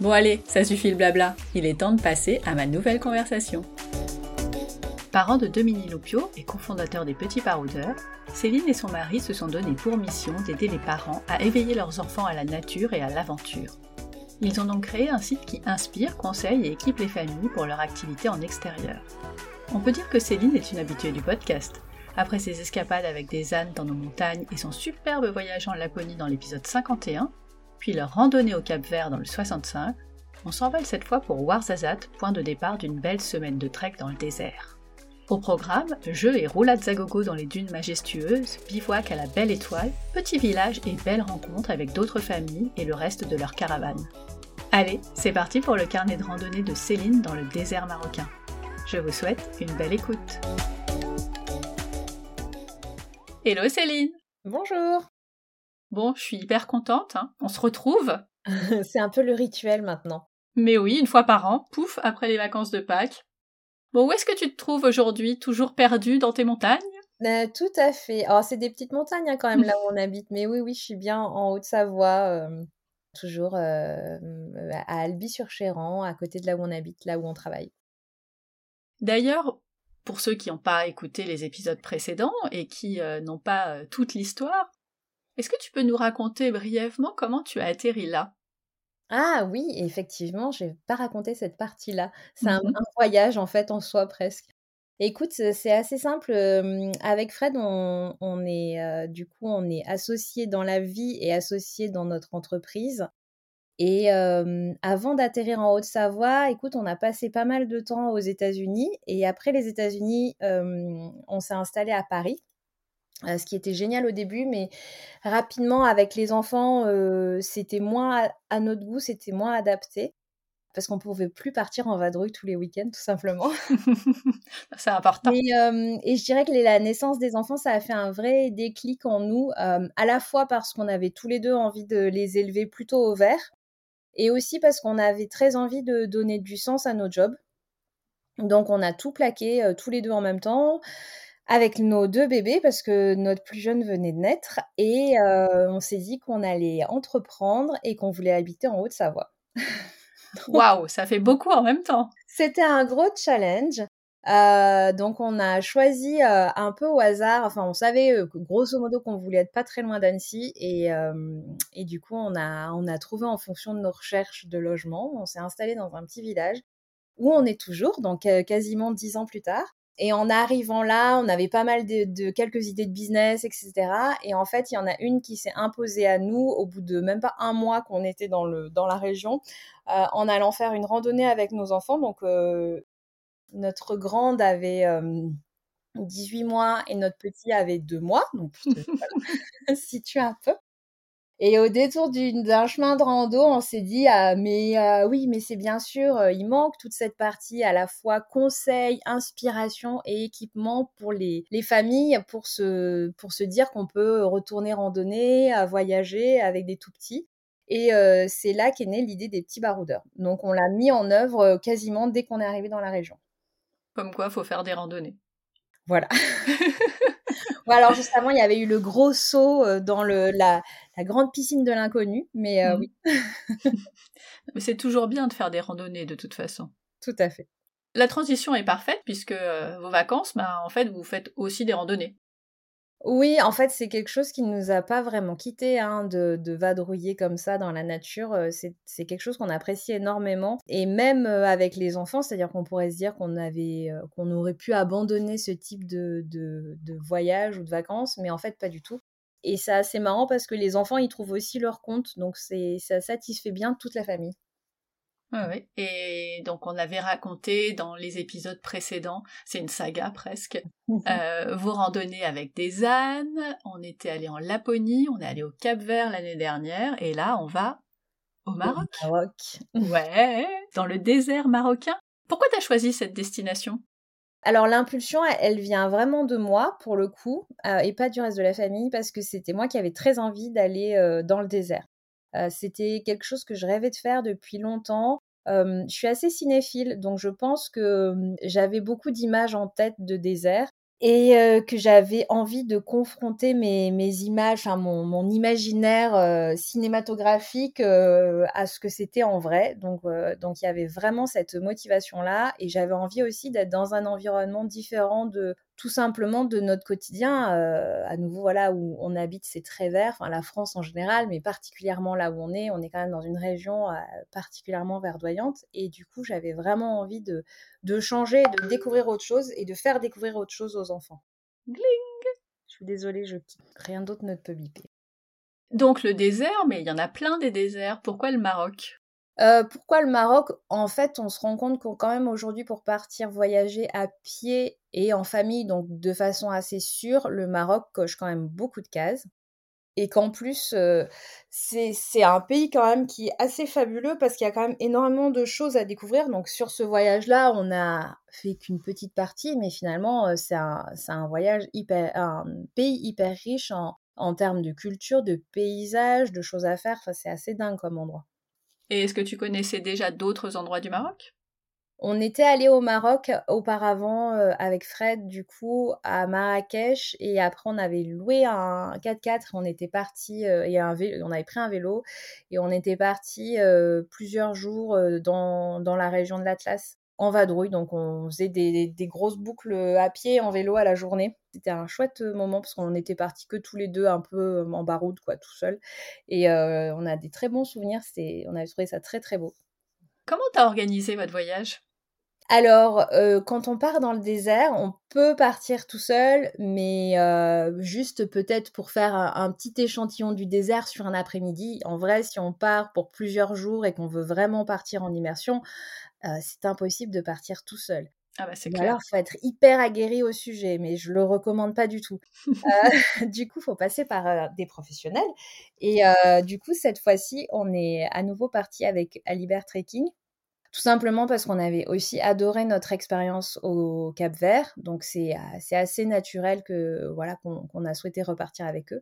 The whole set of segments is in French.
Bon allez, ça suffit le blabla, il est temps de passer à ma nouvelle conversation. Parent de Dominique Loupio et cofondateur des Petits Paroudeurs, Céline et son mari se sont donnés pour mission d'aider les parents à éveiller leurs enfants à la nature et à l'aventure. Ils ont donc créé un site qui inspire, conseille et équipe les familles pour leur activité en extérieur. On peut dire que Céline est une habituée du podcast. Après ses escapades avec des ânes dans nos montagnes et son superbe voyage en Laponie dans l'épisode 51, puis leur randonnée au Cap Vert dans le 65, on s'envole cette fois pour Ouarzazate, point de départ d'une belle semaine de trek dans le désert. Au programme, jeux et roulades à gogo dans les dunes majestueuses, bivouac à la belle étoile, petit village et belles rencontres avec d'autres familles et le reste de leur caravane. Allez, c'est parti pour le carnet de randonnée de Céline dans le désert marocain. Je vous souhaite une belle écoute. Hello Céline Bonjour Bon, je suis hyper contente. Hein. On se retrouve. c'est un peu le rituel maintenant. Mais oui, une fois par an, pouf, après les vacances de Pâques. Bon, où est-ce que tu te trouves aujourd'hui? Toujours perdu dans tes montagnes? Euh, Tout à fait. Alors, c'est des petites montagnes hein, quand même là où on habite. Mais oui, oui, je suis bien en Haute-Savoie. Euh, toujours euh, à Albi-sur-Chéran, à côté de là où on habite, là où on travaille. D'ailleurs, pour ceux qui n'ont pas écouté les épisodes précédents et qui n'ont pas toute l'histoire, est-ce que tu peux nous raconter brièvement comment tu as atterri là? Ah oui, effectivement, je vais pas raconter cette partie-là. C'est un, mmh voyage en fait en soi presque. Écoute, c'est assez simple. avec Fred, on, est du coup on est associés dans la vie et associés dans notre entreprise. Et avant d'atterrir en Haute-Savoie, écoute, on a passé pas mal de temps aux États-Unis. Et après les États-Unis, on s'est installé à Paris. Euh, ce qui était génial au début, mais rapidement avec les enfants, euh, c'était moins à, notre goût, c'était moins adapté parce qu'on pouvait plus partir en vadrouille tous les week-ends, tout simplement. C'est important. Et, euh, et, je dirais que la naissance des enfants, ça a fait un vrai déclic en nous, à la fois parce qu'on avait tous les deux envie de les élever plutôt au vert, et aussi parce qu'on avait très envie de donner du sens à nos jobs. Donc on a tout plaqué tous les deux en même temps avec nos deux bébés parce que notre plus jeune venait de naître et euh, on s'est dit qu'on allait entreprendre et qu'on voulait habiter en Haute-Savoie. Waouh, ça fait beaucoup en même temps. C'était un gros challenge. Euh, donc on a choisi euh, un peu au hasard, enfin on savait grosso modo qu'on voulait être pas très loin d'Annecy et, et du coup on a, on a trouvé en fonction de nos recherches de logement, on s'est installé dans un petit village où on est toujours, donc quasiment dix ans plus tard. Et en arrivant là, on avait pas mal de, quelques idées de business, etc. Et en fait, il y en a une qui s'est imposée à nous au bout de même pas un mois qu'on était dans, le, dans la région, euh, en allant faire une randonnée avec nos enfants. Donc, euh, notre grande avait 18 euh, mois et notre petit avait 2 mois. Donc, voilà, situe un peu. Et au détour d'un chemin de rando, on s'est dit ah, mais euh, oui, mais c'est bien sûr, euh, il manque toute cette partie à la fois conseil, inspiration et équipement pour les, les familles pour se, pour se dire qu'on peut retourner randonner, à voyager avec des tout petits. Et euh, c'est là qu'est née l'idée des petits baroudeurs. Donc on l'a mis en œuvre quasiment dès qu'on est arrivé dans la région. Comme quoi, faut faire des randonnées. Voilà. alors justement, il y avait eu le gros saut euh, dans le, la, grande piscine de l'inconnu, mais euh, mmh. oui. mais c'est toujours bien de faire des randonnées de toute façon. Tout à fait. La transition est parfaite puisque euh, vos vacances, bah, en fait, vous faites aussi des randonnées. Oui, en fait, c'est quelque chose qui ne nous a pas vraiment quittés, hein, de, vadrouiller comme ça dans la nature. C'est quelque chose qu'on apprécie énormément. Et même avec les enfants, c'est-à-dire qu'on pourrait se dire qu'on avait, qu'on aurait pu abandonner ce type de, de, de voyage ou de vacances, mais en fait, pas du tout. Et c'est assez marrant parce que les enfants, ils trouvent aussi leur compte, donc ça satisfait bien toute la famille. Et donc on avait raconté dans les épisodes précédents, c'est une saga presque, euh, vos randonnées avec des ânes, on était allé en Laponie, on est allé au Cap Vert l'année dernière, et là on va au Maroc. Maroc. Ouais, dans le désert marocain. Pourquoi t'as choisi cette destination? Alors l'impulsion, elle, elle vient vraiment de moi pour le coup, euh, et pas du reste de la famille, parce que c'était moi qui avais très envie d'aller euh, dans le désert. Euh, c'était quelque chose que je rêvais de faire depuis longtemps. Euh, je suis assez cinéphile, donc je pense que hum, j'avais beaucoup d'images en tête de désert et euh, que j'avais envie de confronter mes, mes images, enfin mon, imaginaire cinématographique à ce que c'était en vrai. Donc, donc il y avait vraiment cette motivation-là et j'avais envie aussi d'être dans un environnement différent de tout simplement de notre quotidien. Euh, à nouveau, voilà où on habite, c'est très vert, enfin la France en général, mais particulièrement là où on est, on est quand même dans une région euh, particulièrement verdoyante et du coup j'avais vraiment envie de de changer, de découvrir autre chose et de faire découvrir autre chose aux enfants. Gling Je suis désolée, je. Rien d'autre ne peut biper. Donc le désert, mais il y en a plein des déserts. Pourquoi le Maroc? Euh, pourquoi le Maroc? En fait, on se rend compte qu'on quand même aujourd'hui pour partir voyager à pied et en famille, donc de façon assez sûre, le Maroc coche quand même beaucoup de cases. Et qu'en plus, euh, c'est un pays quand même qui est assez fabuleux parce qu'il y a quand même énormément de choses à découvrir. Donc sur ce voyage-là, on a fait qu'une petite partie, mais finalement, euh, c'est un, c'est un voyage hyper, un pays hyper riche en, en termes de culture, de paysages, de choses à faire. Enfin, c'est assez dingue comme endroit. Et est-ce que tu connaissais déjà d'autres endroits du Maroc? On était allé au Maroc auparavant euh, avec Fred, du coup, à Marrakech. Et après, on avait loué un 4x4. On était parti, euh, et on avait pris un vélo. Et on était parti euh, plusieurs jours euh, dans, dans la région de l'Atlas, en vadrouille. Donc, on faisait des, grosses boucles à pied, en vélo à la journée. C'était un chouette moment parce qu'on était partis que tous les deux, un peu en baroude, quoi, tout seul. Et euh, on a des très bons souvenirs. On avait trouvé ça très, très beau. Comment t'as organisé votre voyage? Alors, euh, quand on part dans le désert, on peut partir tout seul, mais euh, juste peut-être pour faire un, un petit échantillon du désert sur un après-midi. En vrai, si on part pour plusieurs jours et qu'on veut vraiment partir en immersion, euh, c'est impossible de partir tout seul. Ah bah c'est Ou clair. alors, faut être hyper aguerri au sujet, mais je le recommande pas du tout. Du coup, faut passer par des professionnels. Et du coup, cette fois-ci, on est à nouveau parti avec Alibert Trekking. Tout simplement parce qu'on avait aussi adoré notre expérience au Cap Vert. Donc, c'est euh, assez naturel que voilà qu'on a souhaité repartir avec eux.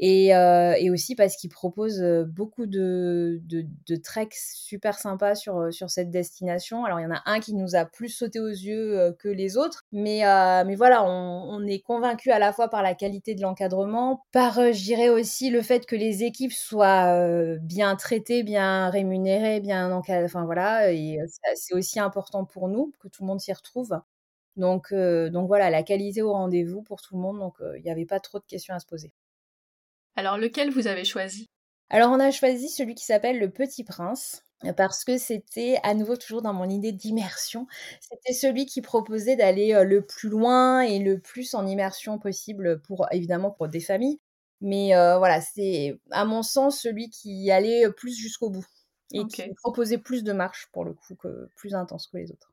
Et, euh, et aussi parce qu'ils proposent euh, beaucoup de, de, de treks super sympas sur, euh, sur cette destination. Alors, il y en a un qui nous a plus sauté aux yeux euh, que les autres. Mais, euh, mais voilà, on, on est convaincu à la fois par la qualité de l'encadrement, par, je dirais aussi, le fait que les équipes soient bien traitées, bien rémunérées, bien encadrées. Enfin, voilà. Et c'est aussi important pour nous que tout le monde s'y retrouve. Donc, donc voilà, la qualité au rendez-vous pour tout le monde. Donc, il n'y avait pas trop de questions à se poser. Alors lequel vous avez choisi? Alors, on a choisi celui qui s'appelle Le Petit Prince euh, parce que c'était à nouveau toujours dans mon idée d'immersion. C'était celui qui proposait d'aller euh, le plus loin et le plus en immersion possible pour évidemment pour des familles. Mais euh, voilà, c'est à mon sens celui qui allait plus jusqu'au bout et qui proposait plus de marches pour le coup que plus intense que les autres.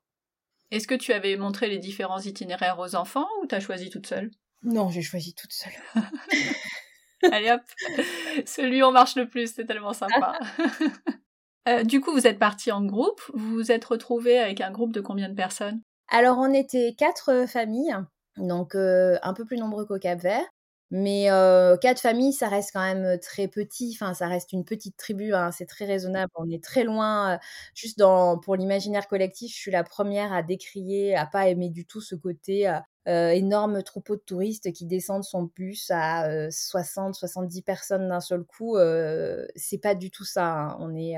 Est-ce que tu avais montré les différents itinéraires aux enfants ou t'as choisi toute seule? Non, j'ai choisi toute seule. Allez hop, celui où on marche le plus, c'est tellement sympa. Euh, du coup, vous êtes partis en groupe, vous vous êtes retrouvés avec un groupe de combien de personnes? Alors, on était quatre euh, familles, donc euh, un peu plus nombreux qu'au Cap Vert. Mais euh, quatre familles, ça reste quand même très petit. Enfin, ça reste une petite tribu. hein, c'est très raisonnable. On est très loin. euh, juste dans pour l'imaginaire collectif, je suis la première à décrier, à pas aimer du tout ce côté euh, énorme troupeau de touristes qui descendent son bus à euh, 60, 70 personnes d'un seul coup. C'est pas du tout ça. hein. On est,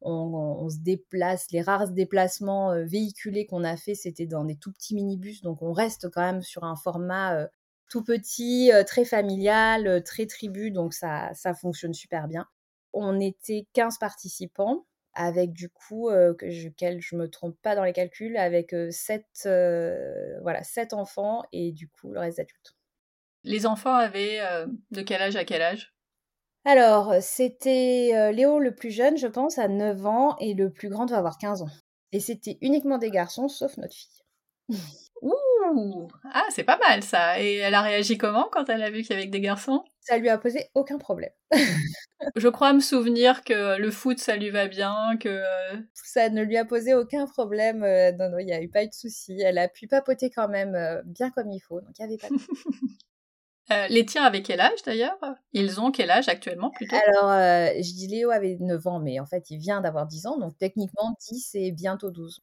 on, on se déplace. Les rares déplacements véhiculés qu'on a fait, c'était dans des tout petits minibus. Donc, on reste quand même sur un format tout petit, très familial, très tribu, donc ça, ça fonctionne super bien. On était 15 participants avec du coup, que je, je me trompe pas dans les calculs, avec 7, voilà, 7 enfants et du coup le reste d'adultes. Les enfants avaient de quel âge à quel âge? Alors, c'était Léo le plus jeune, je pense, à 9 ans, et le plus grand doit avoir 15 ans. Et c'était uniquement des garçons, sauf notre fille. Ouh Ah, c'est pas mal ça. Et elle a réagi comment quand elle a vu qu'il y avait que des garçons? Ça lui a posé aucun problème. Je crois me souvenir que le foot, ça lui va bien, que... Euh, ça ne lui a posé aucun problème. Euh, non, non, il n'y a eu pas eu de souci. Elle a pu papoter quand même euh, bien comme il faut, donc il n'y avait pas de les tiens avaient quel âge d'ailleurs? Ils ont quel âge actuellement plutôt? Alors, je dis Léo avait 9 ans, mais en fait, il vient d'avoir 10 ans, donc techniquement 10 et bientôt 12.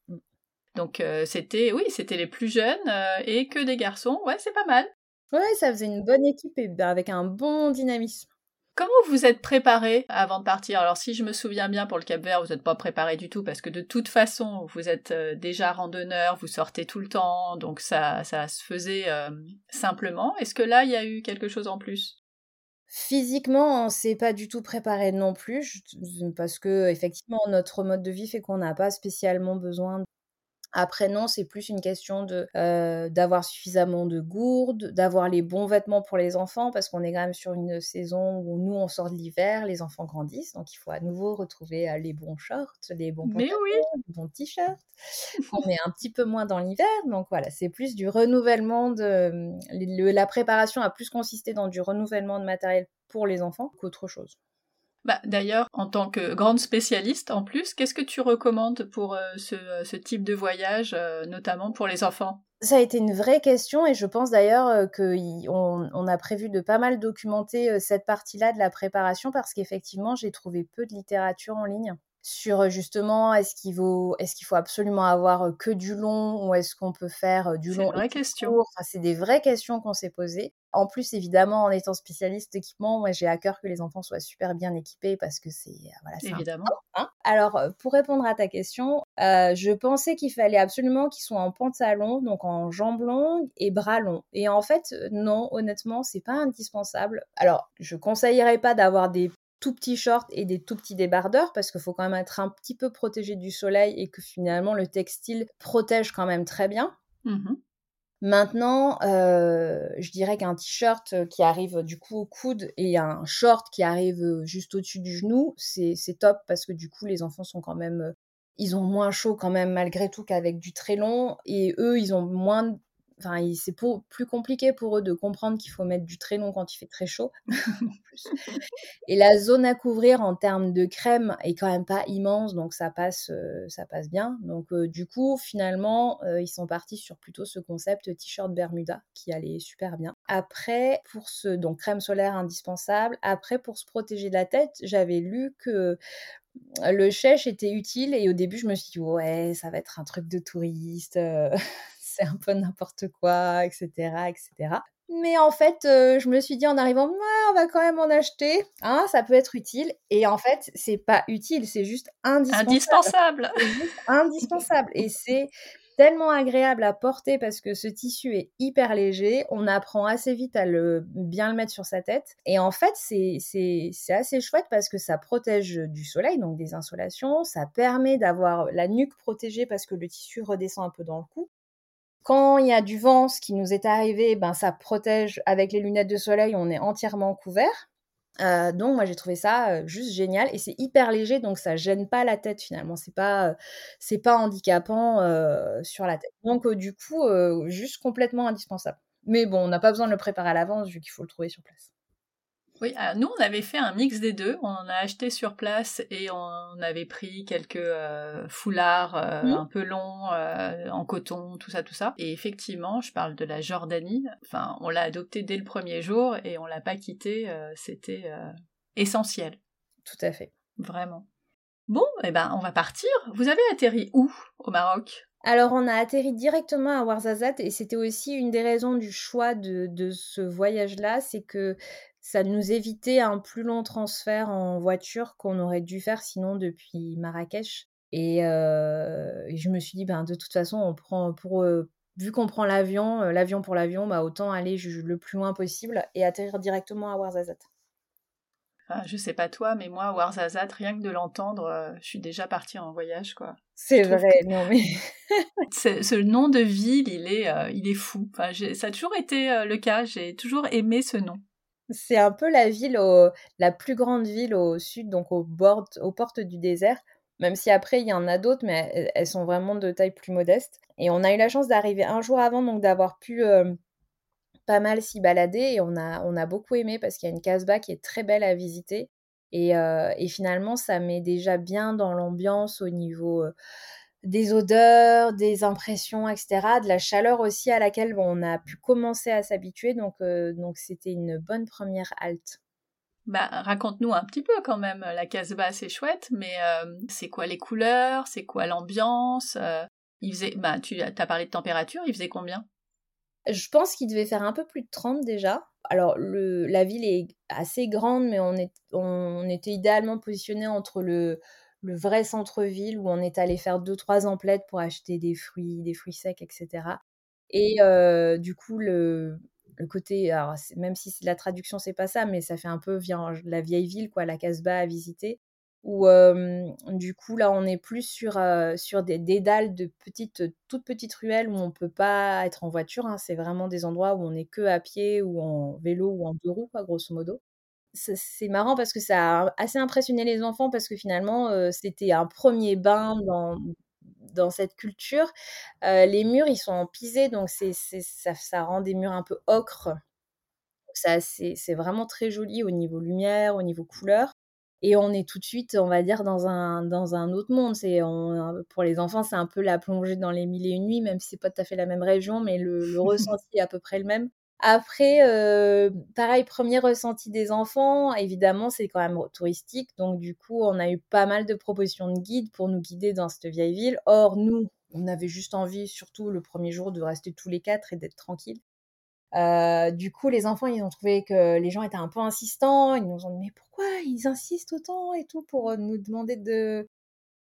Donc euh, c'était, oui, c'était les plus jeunes euh, et que des garçons. Ouais, c'est pas mal. Ouais, ça faisait une bonne équipe et bah, avec un bon dynamisme. Comment vous êtes préparé avant de partir? Alors si je me souviens bien pour le Cap Vert, vous n'êtes pas préparé du tout parce que de toute façon, vous êtes euh, déjà randonneur, vous sortez tout le temps, donc ça, ça se faisait simplement. Est-ce que là, il y a eu quelque chose en plus? Physiquement, on s'est pas du tout préparé non plus, parce que effectivement notre mode de vie fait qu'on n'a pas spécialement besoin après, non, c'est plus une question de euh, d'avoir suffisamment de gourdes, d'avoir les bons vêtements pour les enfants, parce qu'on est quand même sur une saison où nous, on sort de l'hiver, les enfants grandissent, donc il faut à nouveau retrouver euh, les bons shorts, les bons pantalons, les bons t-shirts. on est un petit peu moins dans l'hiver, donc voilà, c'est plus du renouvellement de... la préparation a plus consisté dans du renouvellement de matériel pour les enfants qu'autre chose. Bah, D'ailleurs, en tant que grande spécialiste en plus, qu'est-ce que tu recommandes pour euh, ce, type de voyage, euh, notamment pour les enfants? Ça a été une vraie question et je pense d'ailleurs euh, qu'on on a prévu de pas mal documenter cette partie-là de la préparation parce qu'effectivement j'ai trouvé peu de littérature en ligne sur justement est-ce qu'il faut est-ce qu'il faut absolument avoir que du long ou est-ce qu'on peut faire du long question. Enfin, c'est des vraies questions qu'on s'est posées. En plus, évidemment, en étant spécialiste d'équipement, moi j'ai à cœur que les enfants soient super bien équipés parce que c'est voilà. Évidemment. Hein. Alors, pour répondre à ta question, je pensais qu'il fallait absolument qu'ils soient en pantalon, donc en jambes longues et bras longs. Et en fait, non, honnêtement, c'est pas indispensable. Alors, je conseillerais pas d'avoir des tout petits shorts et des tout petits débardeurs parce qu'il faut quand même être un petit peu protégé du soleil et que finalement le textile protège quand même très bien. Mmh Maintenant, euh, je dirais qu'un t-shirt qui arrive du coup au coude et un short qui arrive juste au-dessus du genou, c'est top parce que du coup les enfants sont quand même, ils ont moins chaud quand même malgré tout qu'avec du très long et eux ils ont moins Enfin, c'est plus compliqué pour eux de comprendre qu'il faut mettre du très quand il fait très chaud. Et la zone à couvrir en termes de crème est quand même pas immense, donc ça passe, euh, ça passe bien. Donc euh, du coup, finalement, euh, ils sont partis sur plutôt ce concept t-shirt Bermuda qui allait super bien. Après, pour ce donc crème solaire indispensable. Après, pour se protéger de la tête, j'avais lu que le chèche était utile et au début je me suis dit ouais ça va être un truc de touriste c'est un peu n'importe quoi, etc., etc. Mais en fait, euh, je me suis dit en arrivant, on va quand même en acheter. Hein, ça peut être utile. Et en fait, c'est pas utile, c'est juste indispensable. Indispensable. indispensable. Et c'est tellement agréable à porter parce que ce tissu est hyper léger. On apprend assez vite à le bien le mettre sur sa tête. Et en fait, c'est assez chouette parce que ça protège du soleil, donc des insolations. Ça permet d'avoir la nuque protégée parce que le tissu redescend un peu dans le cou. Quand il y a du vent, ce qui nous est arrivé, ben ça protège avec les lunettes de soleil, on est entièrement couvert. Euh, donc moi j'ai trouvé ça euh, juste génial et c'est hyper léger donc ça gêne pas la tête finalement. C'est pas euh, c'est pas handicapant sur la tête. Donc du coup juste complètement indispensable. Mais bon on n'a pas besoin de le préparer à l'avance vu qu'il faut le trouver sur place oui, nous on avait fait un mix des deux. On a acheté sur place et on avait pris quelques euh, foulards euh, mmh. un peu longs euh, en coton, tout ça, tout ça. Et effectivement, je parle de la Jordanie. Enfin, on l'a adopté dès le premier jour et on l'a pas quitté. C'était essentiel. Tout à fait. Vraiment. Bon, eh ben, on va partir. Vous avez atterri où au Maroc? Alors, on a atterri directement à Ouarzazate et c'était aussi une des raisons du choix de, de ce voyage-là, c'est que ça nous évitait un plus long transfert en voiture qu'on aurait dû faire sinon depuis Marrakech. Et, je me suis dit, ben, de toute façon, on prend pour, vu qu'on prend l'avion, l'avion pour l'avion, bah, autant aller le plus loin possible et atterrir directement à Ouarzazate. Ah, je sais pas toi, mais moi, Ouarzazate, rien que de l'entendre, je suis déjà partie en voyage, quoi. C'est vrai, non mais... ce nom de ville, il est, il est fou. Enfin, ça a toujours été le cas, j'ai toujours aimé ce nom. C'est un peu la ville, la plus grande ville au sud, donc au aux portes du désert. Même si après, il y en a d'autres, mais elles sont vraiment de taille plus modeste. Et on a eu la chance d'arriver un jour avant, donc d'avoir pu pas mal s'y balader. Et on a, beaucoup aimé parce qu'il y a une casbah qui est très belle à visiter. Et, et finalement, ça met déjà bien dans l'ambiance au niveau des odeurs, des impressions, etc., de la chaleur aussi à laquelle on a pu commencer à s'habituer. Donc, euh, donc c'était une bonne première halte. Bah, raconte-nous un petit peu quand même. La Casbah, c'est chouette, mais euh, c'est quoi les couleurs? C'est quoi l'ambiance? Euh, Il faisait, bah, tu as parlé de température. Il faisait combien? Je pense qu'il devait faire un peu plus de 30 déjà. Alors, le, la ville est assez grande, mais on, est, on était idéalement positionné entre le, le vrai centre-ville où on est allé faire deux trois emplettes pour acheter des fruits, des fruits secs, etc. Et du coup le, côté, alors même si la traduction c'est pas ça, mais ça fait un peu la vieille ville quoi, la Casbah à visiter. Où du coup là on est plus sur sur des dédales de petites toutes petites ruelles où on peut pas être en voiture. Hein. c'est vraiment des endroits où on est que à pied ou en vélo ou en deux roues quoi, grosso modo c'est marrant parce que ça a assez impressionné les enfants parce que finalement, c'était un premier bain dans, dans cette culture. les murs, ils sont en pisé, donc c'est, ça, ça, rend des murs un peu ocre. C'est vraiment très joli au niveau lumière, au niveau couleur. Et on est tout de suite, on va dire, dans un, dans un autre monde. C'est pour les enfants, c'est un peu la plongée dans les mille et une nuits, même si c'est pas tout à fait la même région, mais le, le ressenti est à peu près le même. Après, euh, pareil, premier ressenti des enfants, évidemment, c'est quand même touristique. Donc, du coup, on a eu pas mal de propositions de guides pour nous guider dans cette vieille ville. Or, nous, on avait juste envie, surtout le premier jour, de rester tous les quatre et d'être tranquilles. Euh, du coup, les enfants, ils ont trouvé que les gens étaient un peu insistants. Ils nous ont dit, mais pourquoi ils insistent autant et tout pour nous demander de,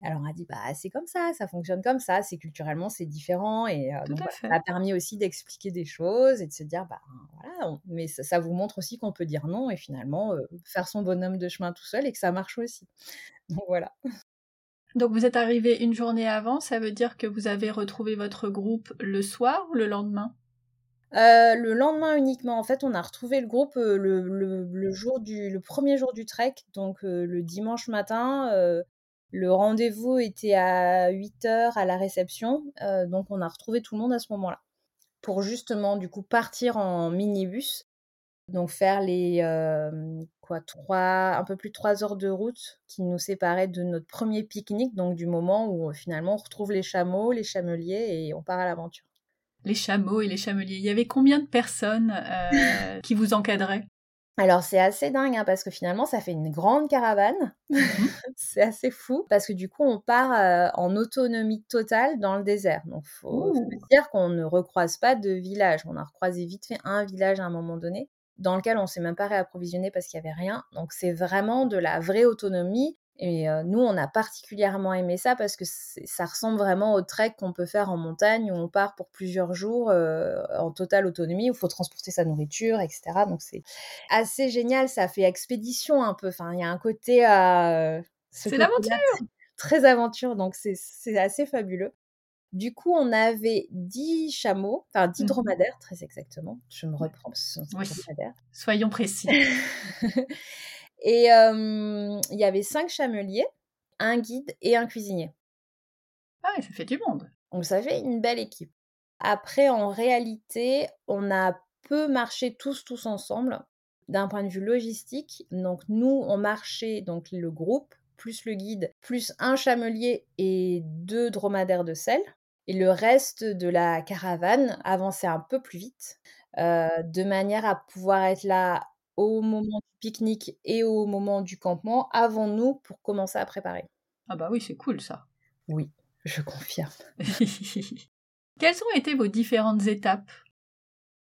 alors on a dit bah c'est comme ça, ça fonctionne comme ça, c'est culturellement c'est différent et donc, ça a permis aussi d'expliquer des choses et de se dire bah voilà, mais ça, vous montre aussi qu'on peut dire non et finalement faire son bonhomme de chemin tout seul et que ça marche aussi. Donc voilà. Donc vous êtes arrivé une journée avant, ça veut dire que vous avez retrouvé votre groupe le soir ou le lendemain? Le lendemain uniquement, en fait, on a retrouvé le groupe le, jour du, le premier jour du trek, donc le dimanche matin. Le rendez-vous était à 8 heures à la réception, euh, donc on a retrouvé tout le monde à ce moment-là. Pour justement, du coup, partir en minibus, donc faire les euh, quoi, trois, un peu plus de 3 heures de route qui nous séparaient de notre premier pique-nique, donc du moment où finalement on retrouve les chameaux, les chameliers et on part à l'aventure. Les chameaux et les chameliers, il y avait combien de personnes euh, qui vous encadraient? Alors c'est assez dingue hein, parce que finalement ça fait une grande caravane. Mmh c'est assez fou parce que du coup on part euh, en autonomie totale dans le désert. Donc faut, faut dire qu'on ne recroise pas de village. On a recroisé vite fait un village à un moment donné dans lequel on s'est même pas réapprovisionné parce qu'il y avait rien. Donc c'est vraiment de la vraie autonomie et nous, on a particulièrement aimé ça parce que ça ressemble vraiment au trek qu'on peut faire en montagne où on part pour plusieurs jours en totale autonomie, où il faut transporter sa nourriture, etc. Donc c'est assez génial, ça fait expédition un peu. Enfin, il y a un côté à... c'est l'aventure Très aventure, donc c'est assez fabuleux. Du coup, on avait 10 chameaux, enfin 10 mmh dromadaires, très exactement. Je me reprends, ce sont oui. dromadaires. Soyons précis. Et il y avait cinq chameliers, un guide et un cuisinier. Ah, ça fait du monde. Donc ça fait une belle équipe. Après, en réalité, on a peu marché tous, tous ensemble d'un point de vue logistique. Donc nous, on marchait, donc le groupe, plus le guide, plus un chamelier et deux dromadaires de sel. Et le reste de la caravane avançait un peu plus vite, de manière à pouvoir être là au moment du pique-nique et au moment du campement avant nous pour commencer à préparer. Ah bah oui, c'est cool ça. Oui, je confirme. Quelles ont été vos différentes étapes?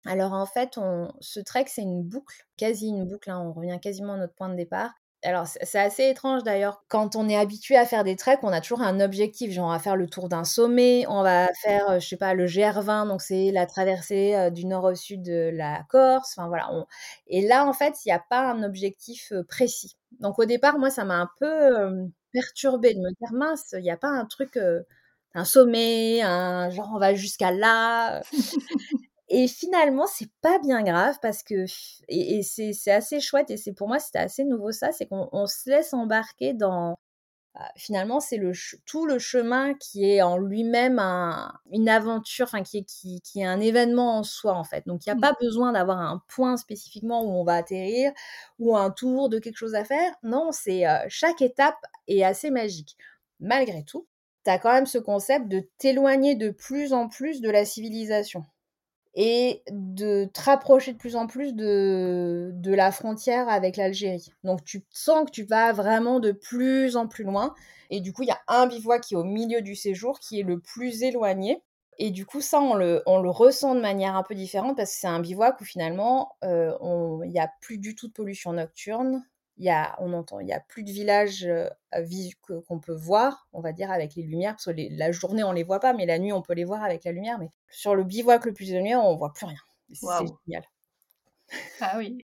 Alors en fait, on, ce trek, c'est une boucle, quasi une boucle, hein, on revient quasiment à notre point de départ. Alors c'est assez étrange d'ailleurs. Quand on est habitué à faire des treks, on a toujours un objectif. Genre, on va faire le tour d'un sommet, on va faire, je sais pas, le GR20, donc c'est la traversée du nord au sud de la Corse. Enfin voilà. Et là, en fait, il n'y a pas un objectif précis. Donc au départ, moi, ça m'a un peu perturbée de me dire mince, il n'y a pas un truc, un sommet, un genre on va jusqu'à là. Et finalement, c'est pas bien grave parce que, et, c'est assez chouette, et c'est pour moi, c'était assez nouveau ça, c'est qu'on se laisse embarquer dans, bah, finalement, c'est le tout le chemin qui est en lui-même une aventure, enfin qui est, qui, qui est un événement en soi en fait. Donc il n'y a mmh. pas besoin d'avoir un point spécifiquement où on va atterrir ou un tour de quelque chose à faire. Non, c'est chaque étape est assez magique. Malgré tout, tu as quand même ce concept de t'éloigner de plus en plus de la civilisation et de te rapprocher de plus en plus de, la frontière avec l'Algérie. Donc tu sens que tu vas vraiment de plus en plus loin. Et du coup, il y a un bivouac qui est au milieu du séjour, qui est le plus éloigné. Et du coup, ça, on le, ressent de manière un peu différente parce que c'est un bivouac où finalement, euh, il n'y a plus du tout de pollution nocturne y a, on entend, il y a plus de villages euh, qu'on peut voir, on va dire, avec les lumières, parce que la journée, on les voit pas, mais la nuit, on peut les voir avec la lumière. Mais sur le bivouac le plus éloigné, on voit plus rien. C'est génial. Ah oui.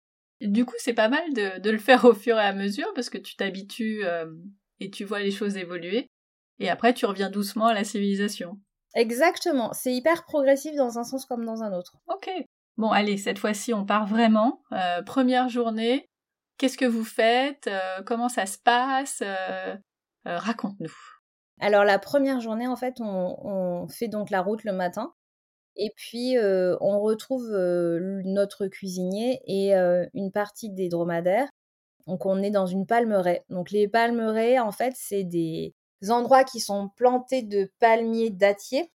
Du coup, c'est pas mal de, de, le faire au fur et à mesure, parce que tu t'habitues euh, et tu vois les choses évoluer. Et après, tu reviens doucement à la civilisation. Exactement. C'est hyper progressif dans un sens comme dans un autre. Ok. Bon, allez, cette fois-ci, on part vraiment. Euh, première journée, Qu'est-ce que vous faites euh, Comment ça se passe euh, euh, Raconte-nous. Alors la première journée, en fait, on, fait donc la route le matin. Et puis, on retrouve notre cuisinier et une partie des dromadaires. Donc, on est dans une palmeraie. Donc, les palmeraies, en fait, c'est des endroits qui sont plantés de palmiers dattiers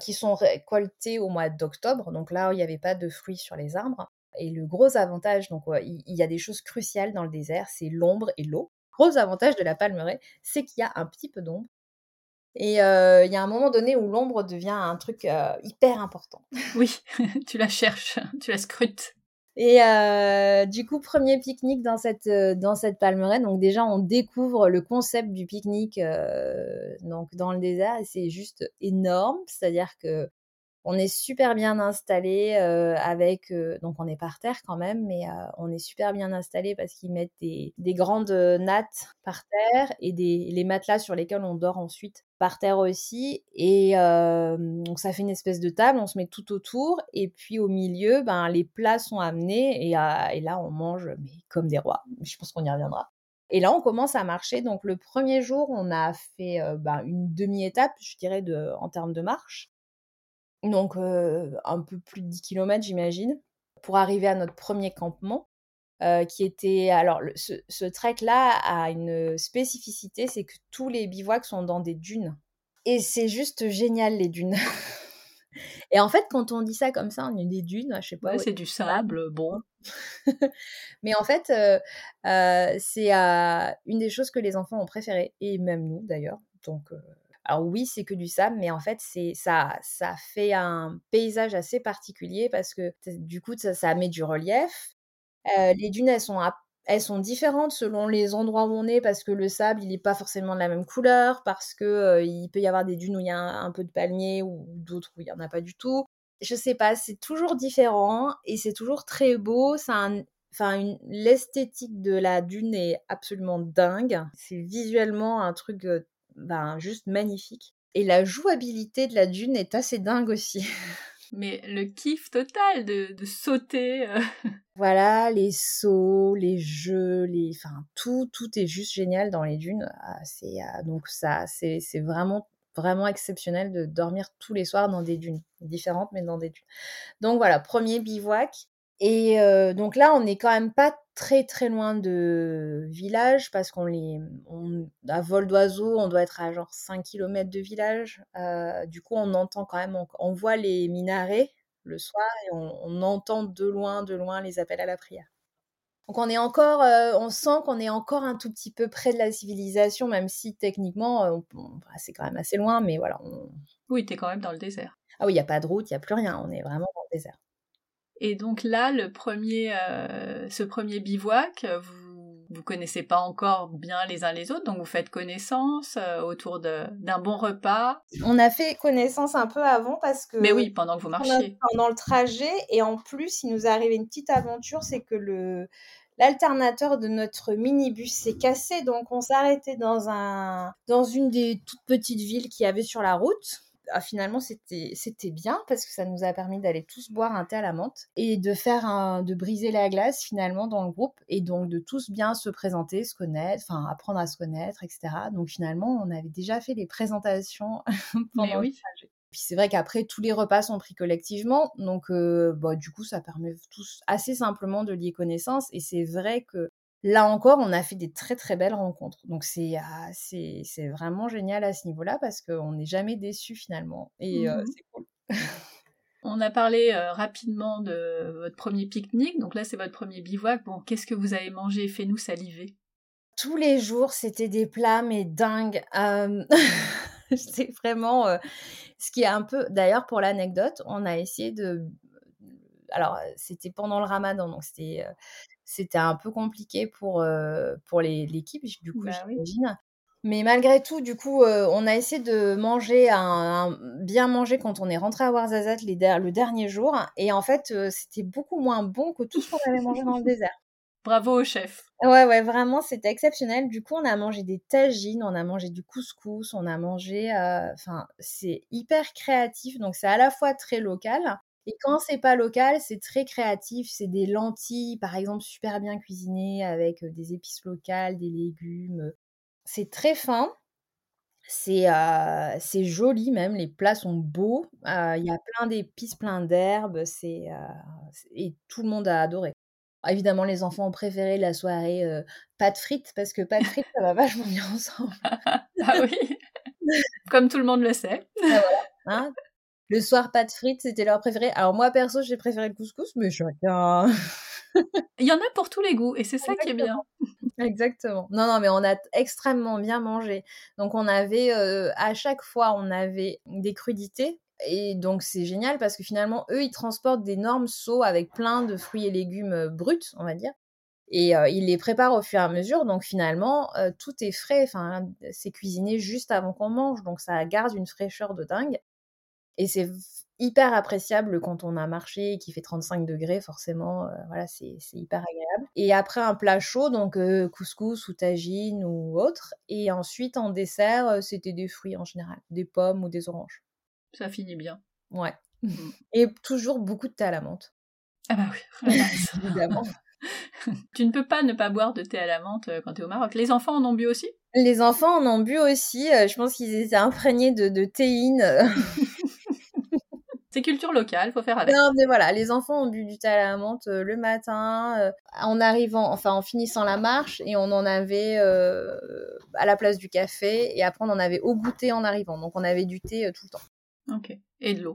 qui sont récoltés au mois d'octobre. Donc là, il n'y avait pas de fruits sur les arbres. Et le gros avantage, donc il y, a des choses cruciales dans le désert, c'est l'ombre et l'eau. Gros avantage de la palmeraie, c'est qu'il y a un petit peu d'ombre. Et il y a un moment donné où l'ombre devient un truc hyper important. Oui, tu la cherches, tu la scrutes. Et du coup, premier pique-nique dans cette, dans cette palmeraie. Donc déjà, on découvre le concept du pique-nique donc dans le désert et c'est juste énorme. C'est-à-dire que on est super bien installé euh, avec euh, donc on est par terre quand même mais euh, on est super bien installé parce qu'ils mettent des, grandes nattes par terre et des les matelas sur lesquels on dort ensuite par terre aussi. Et donc ça fait une espèce de table on se met tout autour et puis au milieu ben les plats sont amenés et, et là on mange mais comme des rois. Je pense qu'on y reviendra. Et là, on commence à marcher. Donc, le premier jour, on a fait ben, une demi-étape, je dirais, en termes de marche donc un peu plus de 10 km j'imagine, pour arriver à notre premier campement. qui était alors ce, trek là a une spécificité, c'est que tous les bivouacs sont dans des dunes et c'est juste génial les dunes. et en fait, quand on dit ça comme ça, on est des dunes, je sais pas. c'est du sable, bon. Mais en fait, c'est une des choses que les enfants ont préférées et même nous d'ailleurs. Donc alors oui, c'est que du sable, mais en fait, c'est ça, ça fait un paysage assez particulier parce que du coup, ça, ça met du relief. Euh, les dunes, elles sont, elles sont différentes selon les endroits où on est parce que le sable, il n'est pas forcément de la même couleur, parce que euh, il peut y avoir des dunes où il y a un, peu de palmier ou d'autres où il n'y en a pas du tout. Je sais pas, c'est toujours différent et c'est toujours très beau. enfin, l'esthétique de la dune est absolument dingue. C'est visuellement un truc euh, ben, juste magnifique. Et la jouabilité de la dune est assez dingue aussi. Mais le kiff total de, de sauter. Euh. Voilà, les sauts, les jeux, les, enfin tout, tout est juste génial dans les dunes. Ah, c'est ah, donc ça, c'est vraiment vraiment exceptionnel de dormir tous les soirs dans des dunes différentes, mais dans des dunes. Donc voilà, premier bivouac. Et euh, donc là, on n'est quand même pas très très loin de village parce qu'on les on, à vol d'oiseau on doit être à genre 5 km de village. Euh, du coup on entend quand même on, voit les minarets le soir et on, entend de loin de loin les appels à la prière. Donc on est encore euh, on sent qu'on est encore un tout petit peu près de la civilisation même si techniquement bah, c'est quand même assez loin mais voilà oui t'es quand même dans le désert. Ah oui il n'y a pas de route il n'y a plus rien on est vraiment dans le désert et donc là, le premier, euh, ce premier bivouac, vous, vous connaissez pas encore bien les uns les autres, donc vous faites connaissance euh, autour d'un bon repas. On a fait connaissance un peu avant parce que. Mais oui, pendant que vous marchiez. Pendant le trajet, et en plus, il nous est arrivé une petite aventure, c'est que le l'alternateur de notre minibus s'est cassé, donc on s'est arrêté dans un dans une des toutes petites villes qu'il y avait sur la route. Ah, finalement c'était c'était bien parce que ça nous a permis d'aller tous boire un thé à la menthe et de faire un de briser la glace finalement dans le groupe et donc de tous bien se présenter, se connaître, enfin apprendre à se connaître, etc. Donc finalement on avait déjà fait les présentations pendant oui. le trajet. Puis c'est vrai qu'après, tous les repas sont pris collectivement. Donc, euh, bah, du coup, ça permet tous assez simplement de lier connaissance. Et c'est vrai que là encore, on a fait des très très belles rencontres. Donc, c'est ah, c'est vraiment génial à ce niveau-là parce qu'on n'est jamais déçu finalement. Et euh, mmh c'est cool. On a parlé euh, rapidement de votre premier pique-nique. Donc là, c'est votre premier bivouac. Bon, qu'est-ce que vous avez mangé? Fais-nous saliver. Tous les jours, c'était des plats, mais dingues. c'est vraiment ce qui est un peu. D'ailleurs, pour l'anecdote, on a essayé de. Alors, c'était pendant le ramadan, donc c'était. C'était un peu compliqué pour, pour l'équipe, du coup, bah j'imagine. Mais malgré tout, du coup, on a essayé de manger, un, bien manger quand on est rentré à Warzazat le dernier jour. Et en fait, c'était beaucoup moins bon que tout ce qu'on avait mangé dans le désert. Bravo au chef. Ouais, ouais, vraiment, c'était exceptionnel. Du coup, on a mangé des tagines, on a mangé du couscous, on a mangé. Euh, enfin, c'est hyper créatif, donc c'est à la fois très local. Et quand c'est pas local, c'est très créatif. C'est des lentilles, par exemple, super bien cuisinées avec des épices locales, des légumes. C'est très fin. C'est euh, c'est joli même, les plats sont beaux. Il y a plein d'épices, plein d'herbes. C'est et tout le monde a adoré. Évidemment, les enfants ont préféré la soirée euh, pâte frites parce que pâte frites, ça va vachement bien ensemble. ah oui, comme tout le monde le sait. Ah, hein. Le soir pâte frites, c'était leur préféré. Alors moi, perso, j'ai préféré le couscous, mais chacun... Il y en a pour tous les goûts et c'est ça qui est bien. Exactement. Non, non, mais on a extrêmement bien mangé. Donc on avait, euh, à chaque fois, on avait des crudités et donc c'est génial parce que finalement, eux, ils transportent d'énormes seaux avec plein de fruits et légumes bruts, on va dire. Et ils les préparent au fur et à mesure. Donc finalement, tout est frais. Enfin, c'est cuisiné juste avant qu'on mange. Donc ça garde une fraîcheur de dingue. Et c'est hyper appréciable quand on a marché et qu'il fait 35 degrés, forcément. voilà, c'est hyper agréable. Et après un plat chaud, donc couscous ou tagine ou autre. Et ensuite, en dessert, c'était des fruits en général, des pommes ou des oranges. Ça finit bien. Ouais. Mmh. Et toujours beaucoup de thé à la menthe. Ah bah oui, évidemment. tu ne peux pas ne pas boire de thé à la menthe euh, quand tu es au Maroc. Les enfants en ont bu aussi? Les enfants en ont bu aussi. Euh, je pense qu'ils étaient imprégnés de, de théine. C'est culture locale, faut faire avec. Non, mais voilà, les enfants ont bu du thé à la menthe euh, le matin, en arrivant, enfin en finissant la marche, et on en avait à la place du café, et après on en avait au goûter en arrivant. Donc on avait du thé tout le temps. Ok. Et de l'eau.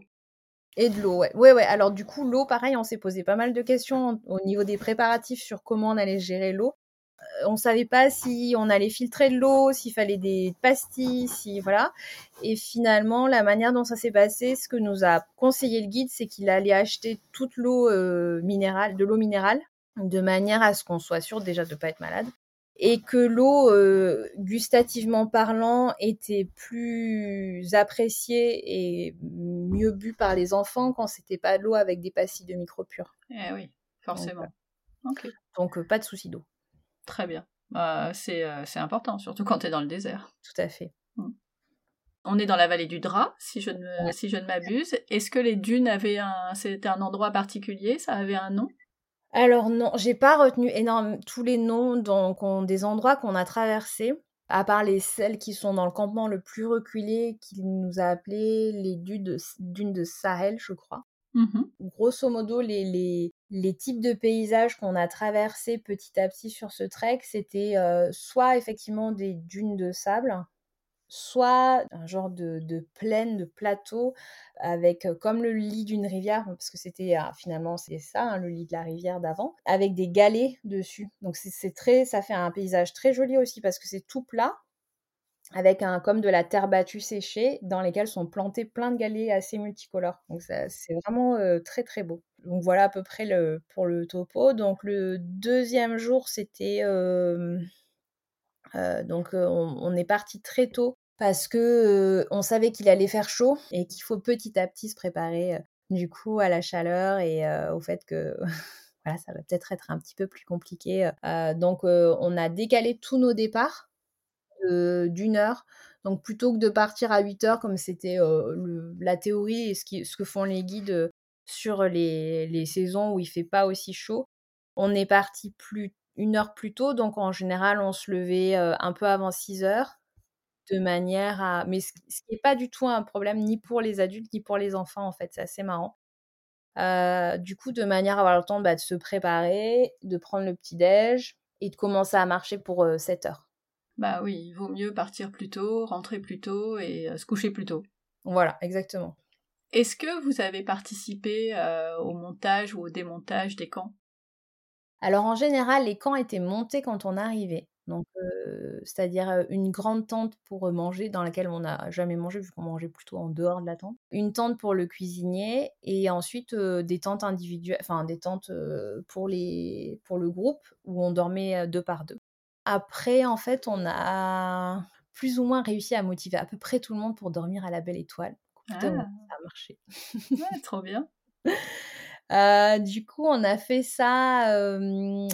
Et de l'eau, ouais. Ouais, ouais. Alors, du coup, l'eau, pareil, on s'est posé pas mal de questions au niveau des préparatifs sur comment on allait gérer l'eau. On savait pas si on allait filtrer de l'eau, s'il fallait des pastilles, si voilà. Et finalement, la manière dont ça s'est passé, ce que nous a conseillé le guide, c'est qu'il allait acheter toute l'eau euh, minérale, de l'eau minérale, de manière à ce qu'on soit sûr déjà de ne pas être malade et que l'eau, euh, gustativement parlant, était plus appréciée et mieux bue par les enfants quand c'était pas l'eau avec des pastilles de micropure. Eh oui, forcément. Donc, euh, euh, pas de souci d'eau. Très bien. Bah, c'est important, surtout quand tu es dans le désert. Tout à fait. Mmh. On est dans la vallée du Drap, si je ne, si je ne m'abuse. Est-ce que les dunes avaient un, c'était un endroit particulier? Ça avait un nom? Alors non, j'ai pas retenu énorme tous les noms donc des endroits qu'on a traversés, à part les celles qui sont dans le campement le plus reculé, qu'il nous a appelé les dunes de, Sahel, je crois. Mmh Grosso modo, les, les, types de paysages qu'on a traversés petit à petit sur ce trek, c'était euh, soit effectivement des dunes de sable, soit un genre de, plaine, de plateau, avec comme le lit d'une rivière, parce que c'était ah, finalement c'est ça, hein, le lit de la rivière d'avant, avec des galets dessus. Donc c'est très, ça fait un paysage très joli aussi parce que c'est tout plat, avec un comme de la terre battue séchée, dans lesquelles sont plantés plein de galets assez multicolores. Donc c'est vraiment très très beau. Donc voilà à peu près le, pour le topo. Donc le deuxième jour, c'était... donc on, est parti très tôt parce que on savait qu'il allait faire chaud et qu'il faut petit à petit se préparer du coup à la chaleur et au fait que voilà, ça va peut-être être un petit peu plus compliqué. donc on a décalé tous nos départs d'une heure. Donc plutôt que de partir à 8 heures comme c'était la théorie et ce, ce, que font les guides sur les, les, saisons où il fait pas aussi chaud, on est parti plus une heure plus tôt. Donc en général, on se levait un peu avant 6 heures de manière à... Mais ce, qui n'est pas du tout un problème ni pour les adultes ni pour les enfants en fait, c'est assez marrant. du coup, de manière à avoir le temps bah, de se préparer, de prendre le petit-déj et de commencer à marcher pour 7 heures. Bah oui, il vaut mieux partir plus tôt, rentrer plus tôt et se coucher plus tôt. Voilà, exactement. Est-ce que vous avez participé au montage ou au démontage des camps? Alors en général, les camps étaient montés quand on arrivait. Donc, c'est-à-dire une grande tente pour manger dans laquelle on n'a jamais mangé vu qu'on mangeait plutôt en dehors de la tente. Une tente pour le cuisinier et ensuite des tentes individuelles, enfin des tentes pour, les, pour le groupe où on dormait deux par deux. Après, en fait, on a plus ou moins réussi à motiver à peu près tout le monde pour dormir à la belle étoile. Ah. Ça a marché. Ouais, trop bien. Euh, du coup, on a fait ça le,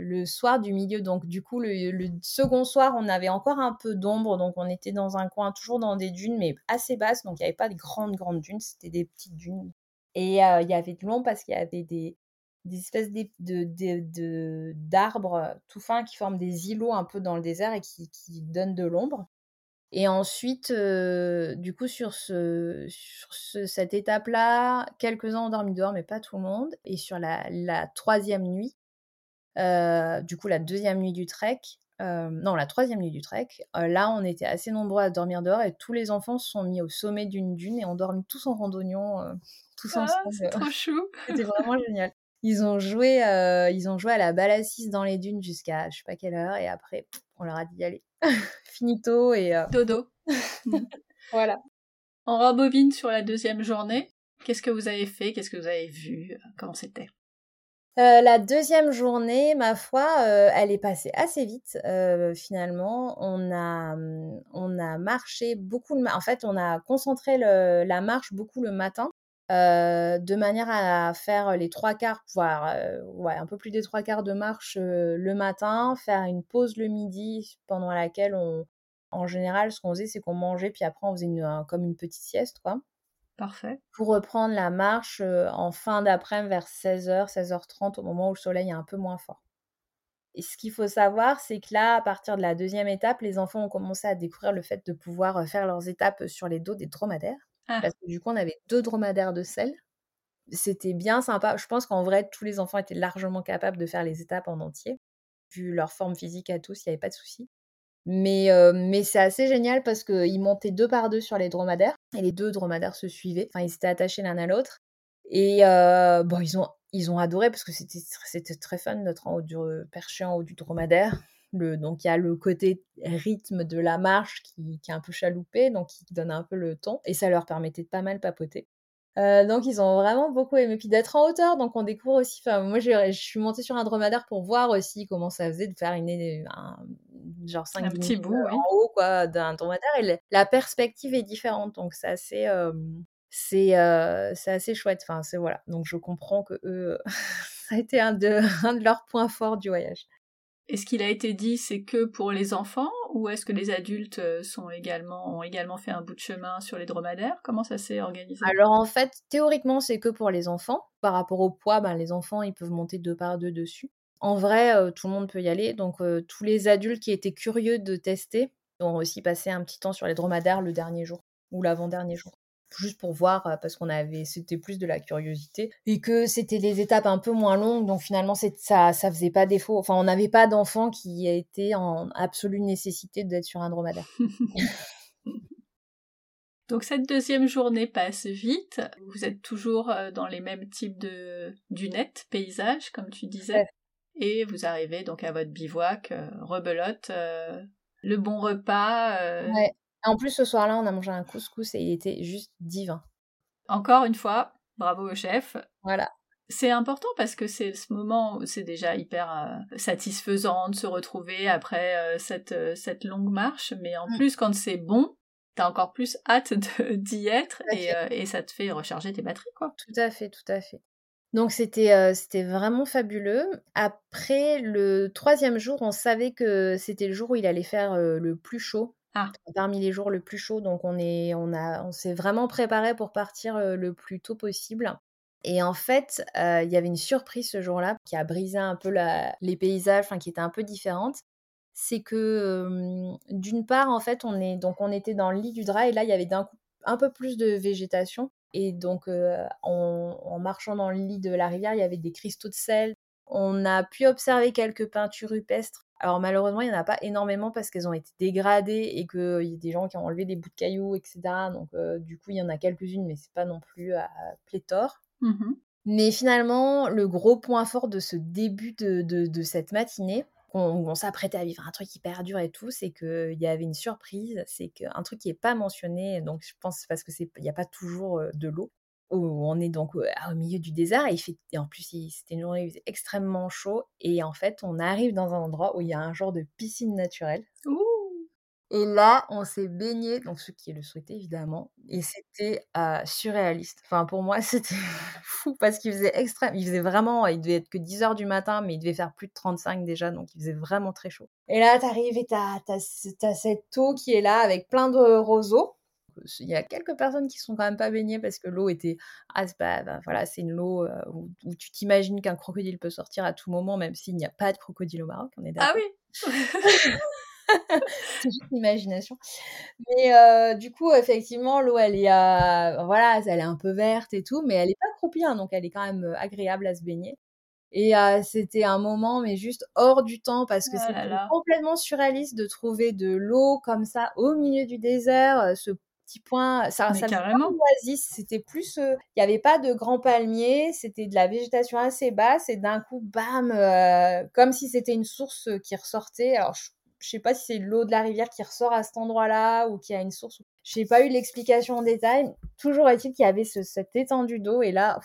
le, soir du milieu. Donc, du coup, le, second soir, on avait encore un peu d'ombre. Donc, on était dans un coin, toujours dans des dunes, mais assez basses. Donc, il n'y avait pas de grandes, grandes dunes. C'était des petites dunes. Et il y avait de l'ombre parce qu'il y avait des, des espèces de, d'arbres tout fins qui forment des îlots un peu dans le désert et qui, qui donnent de l'ombre. Et ensuite, du coup, sur, ce, sur cette étape-là, quelques-uns ont dormi dehors, mais pas tout le monde. Et sur la, la troisième nuit, du coup, la deuxième nuit du trek, non, la troisième nuit du trek, là, on était assez nombreux à dormir dehors et tous les enfants se sont mis au sommet d'une dune et ont dormi tous en randonnion, tous ah, ensemble. C'est trop chou. C'était vraiment génial. Ils ont joué, euh, ils ont joué à la balle dans les dunes jusqu'à je sais pas quelle heure et après on leur a dit allez finito et euh, dodo. voilà. On rembobine sur la deuxième journée. Qu'est-ce que vous avez fait? Qu'est-ce que vous avez vu? Comment c'était? Euh, la deuxième journée, ma foi, elle est passée assez vite finalement. On a, on a marché beaucoup. Le en fait, on a concentré la marche beaucoup le matin de manière à faire les trois quarts, voire ouais, un peu plus des trois quarts de marche le matin, faire une pause le midi pendant laquelle on, en général, ce qu'on faisait, c'est qu'on mangeait, puis après on faisait une, comme une petite sieste, quoi. Parfait. Pour reprendre la marche en fin d'après-midi vers 16h, 16h30, au moment où le soleil est un peu moins fort. Et ce qu'il faut savoir, c'est que là, à partir de la deuxième étape, les enfants ont commencé à découvrir le fait de pouvoir faire leurs étapes sur les dos des dromadaires. Ah. Parce que du coup, on avait deux dromadaires de sel. C'était bien sympa. Je pense qu'en vrai, tous les enfants étaient largement capables de faire les étapes en entier. Vu leur forme physique à tous, il n'y avait pas de souci. Mais, mais c'est assez génial parce qu'ils montaient deux par deux sur les dromadaires et les deux dromadaires se suivaient. Enfin, ils s'étaient attachés l'un à l'autre. Et bon, ils ont, ils ont adoré parce que c'était très fun d'être en haut du perché en haut du dromadaire donc il y a le côté rythme de la marche qui, est un peu chaloupé, donc qui donne un peu le ton, et ça leur permettait de pas mal papoter. Euh, donc ils ont vraiment beaucoup aimé. Puis d'être en hauteur, donc on découvre aussi. Enfin, moi je suis montée sur un dromadaire pour voir aussi comment ça faisait de faire une un, genre 5 un petit bout en haut quoi d'un dromadaire. Et la perspective est différente, donc c'est assez. Euh, c'est c'est assez chouette. Enfin, c'est voilà. Donc je comprends que eux, ça a été un de, un de leurs points forts du voyage. Est-ce qu'il a été dit c'est que pour les enfants ou est-ce que les adultes euh, ont également fait un bout de chemin sur les dromadaires? Comment ça s'est organisé? Alors en fait, théoriquement, c'est que pour les enfants. Par rapport au poids, ben, les enfants, ils peuvent monter deux par deux dessus. En vrai, euh, tout le monde peut y aller. Donc euh, tous les adultes qui étaient curieux de tester ont aussi passé un petit temps sur les dromadaires le dernier jour ou l'avant-dernier jour juste pour voir parce qu'on avait c'était plus de la curiosité et que c'était des étapes un peu moins longues donc finalement ça ça faisait pas défaut. Enfin on n'avait pas d'enfants qui étaient en absolue nécessité d'être sur un dromadaire. Donc cette deuxième journée passe vite. Vous êtes toujours dans les mêmes types de dunettes paysages comme tu disais. Et vous arrivez donc à votre bivouac rebelote le bon repas ouais. En plus, ce soir-là, on a mangé un couscous et il était juste divin. Encore une fois, Bravo au chef. Voilà. C'est important parce que c'est ce moment, c'est déjà hyper euh, satisfaisant de se retrouver après euh, cette, euh, cette longue marche, mais en mm. plus quand c'est bon, t'as encore plus hâte d'y être et, et, ça te fait recharger tes batteries, quoi. Tout à fait, tout à fait. Donc c'était c'était vraiment fabuleux. Après le troisième jour, on savait que c'était le jour où il allait faire le plus chaud. Ah. Parmi les jours le plus chaud, donc on est on a on s'est vraiment préparé pour partir le plus tôt possible. Et en fait, il y avait une surprise ce jour-là qui a brisé un peu les paysages, qui était un peu différente. C'est que d'une part, en fait, on est donc on était dans le lit du drap et là il y avait d'un coup un peu plus de végétation. Et donc en, marchant dans le lit de la rivière, il y avait des cristaux de sel. On a pu observer quelques peintures rupestres. Alors malheureusement, il n'y en a pas énormément parce qu'elles ont été dégradées et qu'il y a des gens qui ont enlevé des bouts de cailloux, etc. Donc du coup, il y en a quelques-unes, mais c'est pas non plus à pléthore. Mmh Mais finalement, le gros point fort de ce début de, cette matinée, on, s'apprêtait à vivre un truc hyper dur et tout, c'est qu'il y avait une surprise, c'est qu'un truc qui n'est pas mentionné, donc je pense parce que c'est il n'y a pas toujours euh, de l'eau, où on est donc au, milieu du désert et, il fait, et en plus c'était une journée extrêmement chaud et en fait on arrive dans un endroit où il y a un genre de piscine naturelle. Et là, on s'est baigné, donc ce qui le souhaité évidemment, et c'était surréaliste. Enfin, pour moi, c'était fou parce qu'il faisait extrême. Il faisait vraiment, il devait être que 10 heures du matin, mais il devait faire plus de 35 déjà, donc il faisait vraiment très chaud. Et là, t'arrives et t'as, as, cette eau qui est là avec plein de roseaux. Il y a quelques personnes qui sont quand même pas baignées parce que l'eau était. Ah, c'est pas. Ben, voilà, c'est une eau où, où, tu t'imagines qu'un crocodile peut sortir à tout moment, même s'il n'y a pas de crocodile au Maroc, on est ah d'accord. Ah oui c'est juste l'imagination. Mais euh, du coup, effectivement, l'eau, elle est, euh, voilà, elle est un peu verte et tout, mais elle est pas croupie, hein, donc elle est quand même euh, agréable à se baigner. Et c'était un moment, mais juste hors du temps, parce que oh c'est complètement surréaliste de trouver de l'eau comme ça au milieu du désert, ce petit point, ça, ça carrément. C'était plus, il n'y avait pas de grands palmiers, c'était de la végétation assez basse, et d'un coup, bam, comme si c'était une source qui ressortait. Alors, je je sais pas si c'est l'eau de la rivière qui ressort à cet endroit-là ou qui a une source. Je n'ai pas eu l'explication en détail. Toujours est-il qu'il y avait ce, cette étendue d'eau et là,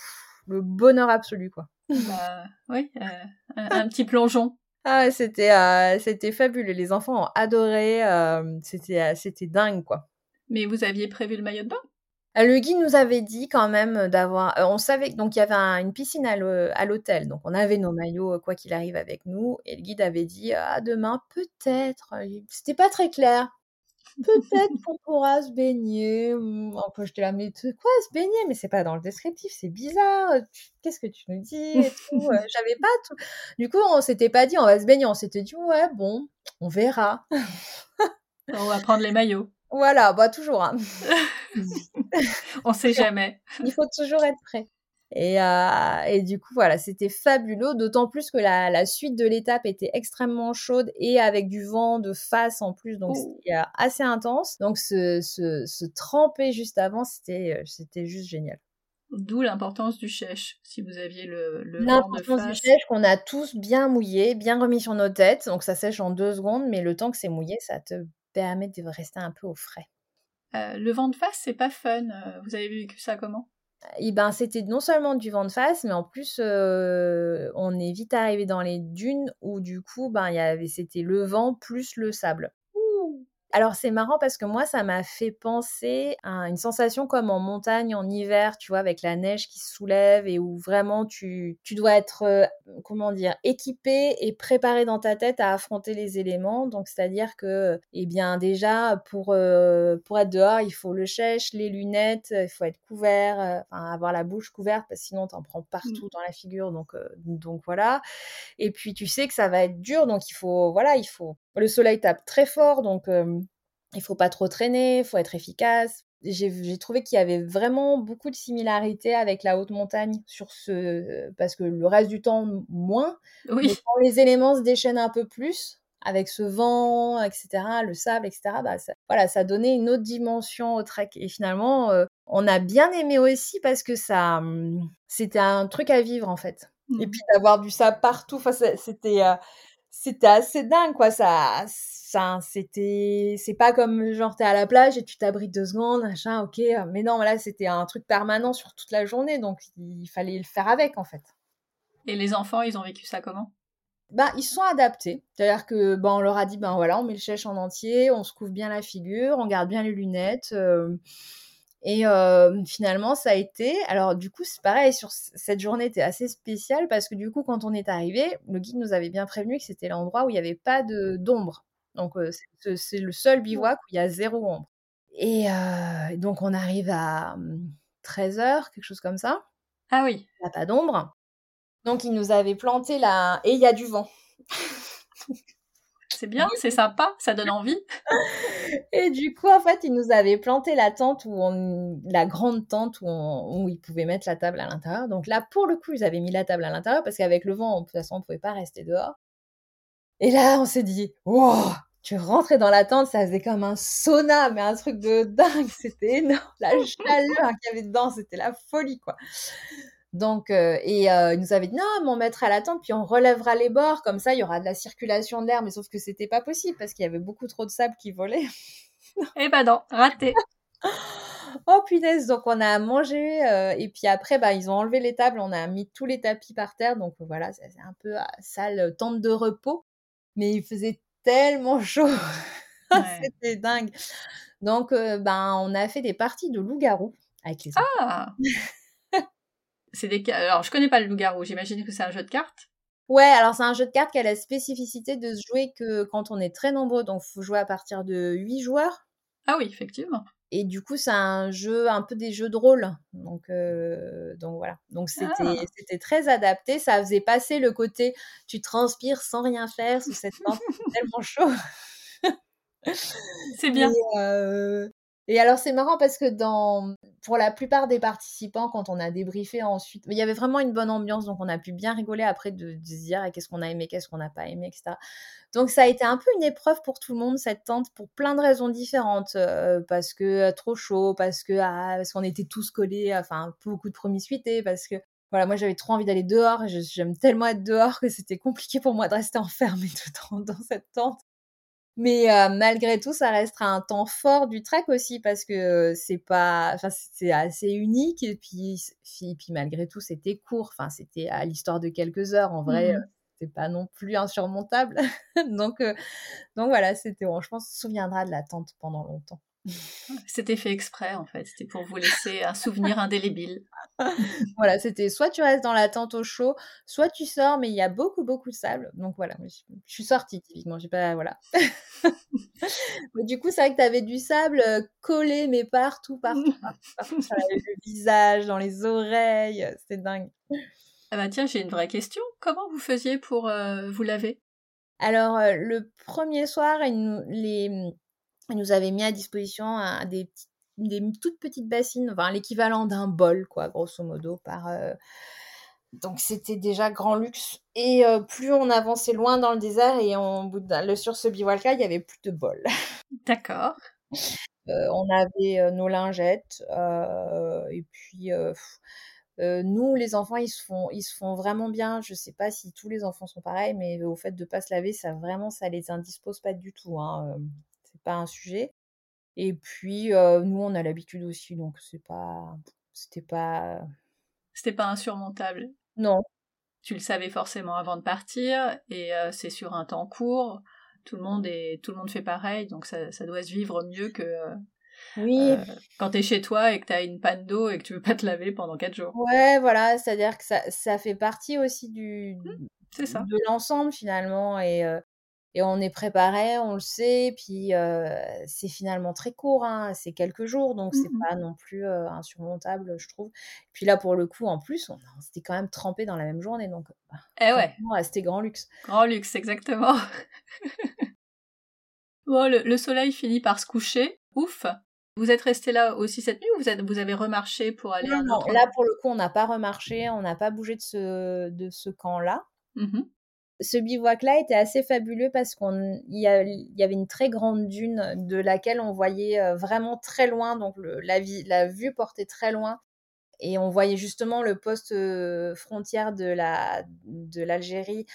le bonheur absolu, quoi. Bah, oui, euh, un, petit plongeon. Ah, c'était euh, c'était fabuleux. Les enfants ont adoré. Euh, c'était c'était dingue, quoi. Mais vous aviez prévu le maillot de bain? Euh, le guide nous avait dit quand même d'avoir. Euh, on savait donc il y avait une piscine à l'hôtel, donc on avait nos maillots euh, quoi qu'il arrive avec nous. Et le guide avait dit ah demain peut-être. C'était pas très clair. Peut-être qu'on pourra se baigner. Enfin, j'étais là, mais quoi se baigner? Mais c'est pas dans le descriptif, c'est bizarre. Qu'est-ce que tu nous dis J'avais pas tout. Du coup, on s'était pas dit on va se baigner. On s'était dit ouais bon, on verra. on va prendre les maillots. Voilà, bah toujours. Hein. On sait jamais. Il faut toujours être prêt. Et, euh, et du coup, voilà, c'était fabuleux, d'autant plus que la, la suite de l'étape était extrêmement chaude et avec du vent de face en plus, donc c'était euh, assez intense. Donc se, se, se tremper juste avant, c'était, euh, c'était juste génial. D'où l'importance du chèche, si vous aviez le, le L'importance du chèche qu'on a tous bien mouillé, bien remis sur nos têtes, donc ça sèche en deux secondes, mais le temps que c'est mouillé, ça te permet de rester un peu au frais. Euh, le vent de face, c'est pas fun. Euh, vous avez vécu ça comment? Eh ben, c'était non seulement du vent de face, mais en plus, euh, on est vite arrivé dans les dunes où du coup, ben, y avait, c'était le vent plus le sable. Alors c'est marrant parce que moi ça m'a fait penser à une sensation comme en montagne en hiver, tu vois, avec la neige qui se soulève et où vraiment tu, tu dois être, euh, comment dire, équipé et préparé dans ta tête à affronter les éléments. Donc c'est-à-dire que, eh bien déjà pour, euh, pour être dehors, il faut le chèche, les lunettes, il faut être couvert, euh, enfin avoir la bouche couverte parce que sinon t'en prends mmh. partout dans la figure. Donc, donc voilà. Et puis tu sais que ça va être dur, donc il faut, voilà, il faut le soleil tape très fort, donc il faut pas trop traîner, il faut être efficace. J'ai trouvé qu'il y avait vraiment beaucoup de similarités avec la haute montagne sur ce parce que le reste du temps moins. Oui. Mais quand les éléments se déchaînent un peu plus avec ce vent, etc., le sable, etc. Bah ça, voilà, ça donnait une autre dimension au trek. Et finalement, on a bien aimé aussi parce que ça, mmh, c'était un truc à vivre en fait. Et mmh. puis d'avoir du sable partout. C'était c'était assez dingue, quoi. Ça, c'était, c'est pas comme genre t'es à la plage et tu t'abrites deux secondes, machin, ok. Mais non, là, c'était un truc permanent sur toute la journée, donc il fallait le faire avec, en fait. Et les enfants, ils ont vécu ça comment? Bah, ils sont adaptés. C'est-à-dire que ben, on leur a dit ben voilà, on met le chèche en entier, on se couvre bien la figure, on garde bien les lunettes. Euh, et euh, finalement, ça a été. Alors, du coup, c'est pareil, sur cette journée était assez spéciale parce que du coup, quand on est arrivé, le guide nous avait bien prévenu que c'était l'endroit où il n'y avait pas d'ombre. Donc, c'est le seul bivouac où il y a zéro ombre. Et donc, on arrive à 13h, hum, quelque chose comme ça. Ah oui. Il n'y a pas d'ombre. Donc, il nous avait planté là, et il y a du vent. C'est bien, c'est sympa, ça donne envie. Et du coup, en fait, il nous avait planté la tente, où on... la grande tente où, on... où ils pouvaient mettre la table à l'intérieur. Donc là, pour le coup, ils avaient mis la table à l'intérieur parce qu'avec le vent, de toute façon, on ne pouvait pas rester dehors. Et là, on s'est dit, wow, tu rentrais dans la tente, ça faisait comme un sauna, mais un truc de dingue, c'était énorme. La chaleur qu'il y avait dedans, c'était la folie, quoi. Donc, euh, et euh, il nous avait dit non, mais on mettra la tente, puis on relèvera les bords, comme ça il y aura de la circulation d'air, mais sauf que c'était pas possible parce qu'il y avait beaucoup trop de sable qui volait. eh ben non, raté. oh punaise, donc on a mangé, euh, et puis après, bah, ils ont enlevé les tables, on a mis tous les tapis par terre, donc voilà, c'est un peu sale tente de repos, mais il faisait tellement chaud, c'était dingue. Donc, ben, on a fait des parties de loup-garou avec les Ah c'est des alors je connais pas le loup-garou, j'imagine que c'est un jeu de cartes. Ouais, alors c'est un jeu de cartes qui a la spécificité de se jouer que quand on est très nombreux, donc faut jouer à partir de 8 joueurs. Ah oui, effectivement. Et du coup, c'est un jeu, un peu des jeux de rôle. Donc, euh, donc voilà. Donc c'était, ah. c'était très adapté. Ça faisait passer le côté tu transpires sans rien faire sous cette lampe tellement chaud. c'est bien. Euh, et alors c'est marrant parce que dans pour la plupart des participants, quand on a débriefé ensuite, il y avait vraiment une bonne ambiance, donc on a pu bien rigoler après de, se dire qu'est-ce qu'on a aimé, qu'est-ce qu'on n'a pas aimé, etc. Donc ça a été un peu une épreuve pour tout le monde cette tente pour plein de raisons différentes, euh, parce que euh, trop chaud, parce que ah, parce qu'on était tous collés, enfin beaucoup de promiscuité, parce que voilà, moi j'avais trop envie d'aller dehors, j'aime tellement être dehors que c'était compliqué pour moi de rester enfermée tout dans cette tente. Mais euh, malgré tout, ça restera un temps fort du trek aussi parce que c'est pas, enfin c'est assez unique et puis, puis, malgré tout c'était court. Enfin c'était à l'histoire de quelques heures. En vrai, mmh c'est pas non plus insurmontable. donc euh, donc voilà, c'était bon. Je pense se souviendra de l'attente pendant longtemps. C'était fait exprès en fait, c'était pour vous laisser un souvenir indélébile. voilà, c'était soit tu restes dans la tente au chaud, soit tu sors, mais il y a beaucoup beaucoup de sable. Donc voilà, je, suis sortie typiquement, j'ai pas voilà. du coup, c'est vrai que tu avais du sable euh, collé mais partout, partout, partout, le visage, dans les oreilles, euh, c'est dingue. Ah bah tiens, j'ai une vraie question. Comment vous faisiez pour euh, vous laver? Alors le premier soir, les ils nous avaient mis à disposition des, des, toutes petites bassines, enfin l'équivalent d'un bol, quoi, grosso modo, par. Euh, donc c'était déjà grand luxe. Et euh, plus on avançait loin dans le désert et on, le, sur ce bivouac-là, il y avait plus de bol. D'accord. Euh, on avait nos lingettes et puis nous, les enfants, ils se font, ils se font vraiment bien. Je sais pas si tous les enfants sont pareils, mais au fait de pas se laver, ça vraiment, ça les indispose pas du tout. Hein pas un sujet. Et puis, nous, on a l'habitude aussi, donc c'est pas. C'était pas. C'était pas insurmontable? Non. Tu le savais forcément avant de partir, et c'est sur un temps court. Tout le monde est, tout le monde fait pareil, donc ça, ça doit se vivre mieux que. Oui. Quand t'es chez toi et que t'as une panne d'eau et que tu veux pas te laver pendant quatre jours. Ouais, voilà, c'est-à-dire que ça, ça fait partie aussi du, mmh, c'est ça. de l'ensemble finalement. Et, et on est préparé, on le sait, puis c'est finalement très court, hein, c'est quelques jours, donc c'est mmh pas non plus insurmontable, je trouve. Puis là, pour le coup, en plus, on, s'était quand même trempé dans la même journée, donc bah, eh ouais. c'était grand luxe. Grand luxe, exactement. bon, le, soleil finit par se coucher, ouf. Vous êtes resté là aussi cette nuit ou vous, êtes, vous avez remarché pour aller non, non, là pour le coup on n'a pas remarché, on n'a pas bougé de ce, de ce camp-là. Mmh ce bivouac-là était assez fabuleux parce qu'il y, avait une très grande dune de laquelle on voyait euh, vraiment très loin, donc la, vue portait très loin. Et on voyait justement le poste frontière de la de l'Algérie,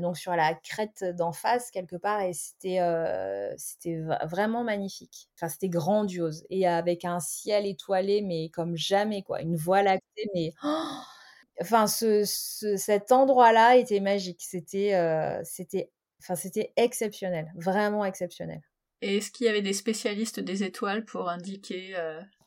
donc sur la crête d'en face quelque part, et c'était vraiment magnifique. Enfin, c'était grandiose et avec un ciel étoilé, mais comme jamais quoi, une voie lactée, mais enfin ce, cet endroit-là était magique. C'était c'était enfin c'était exceptionnel, vraiment exceptionnel. Et est-ce qu'il y avait des spécialistes des étoiles pour indiquer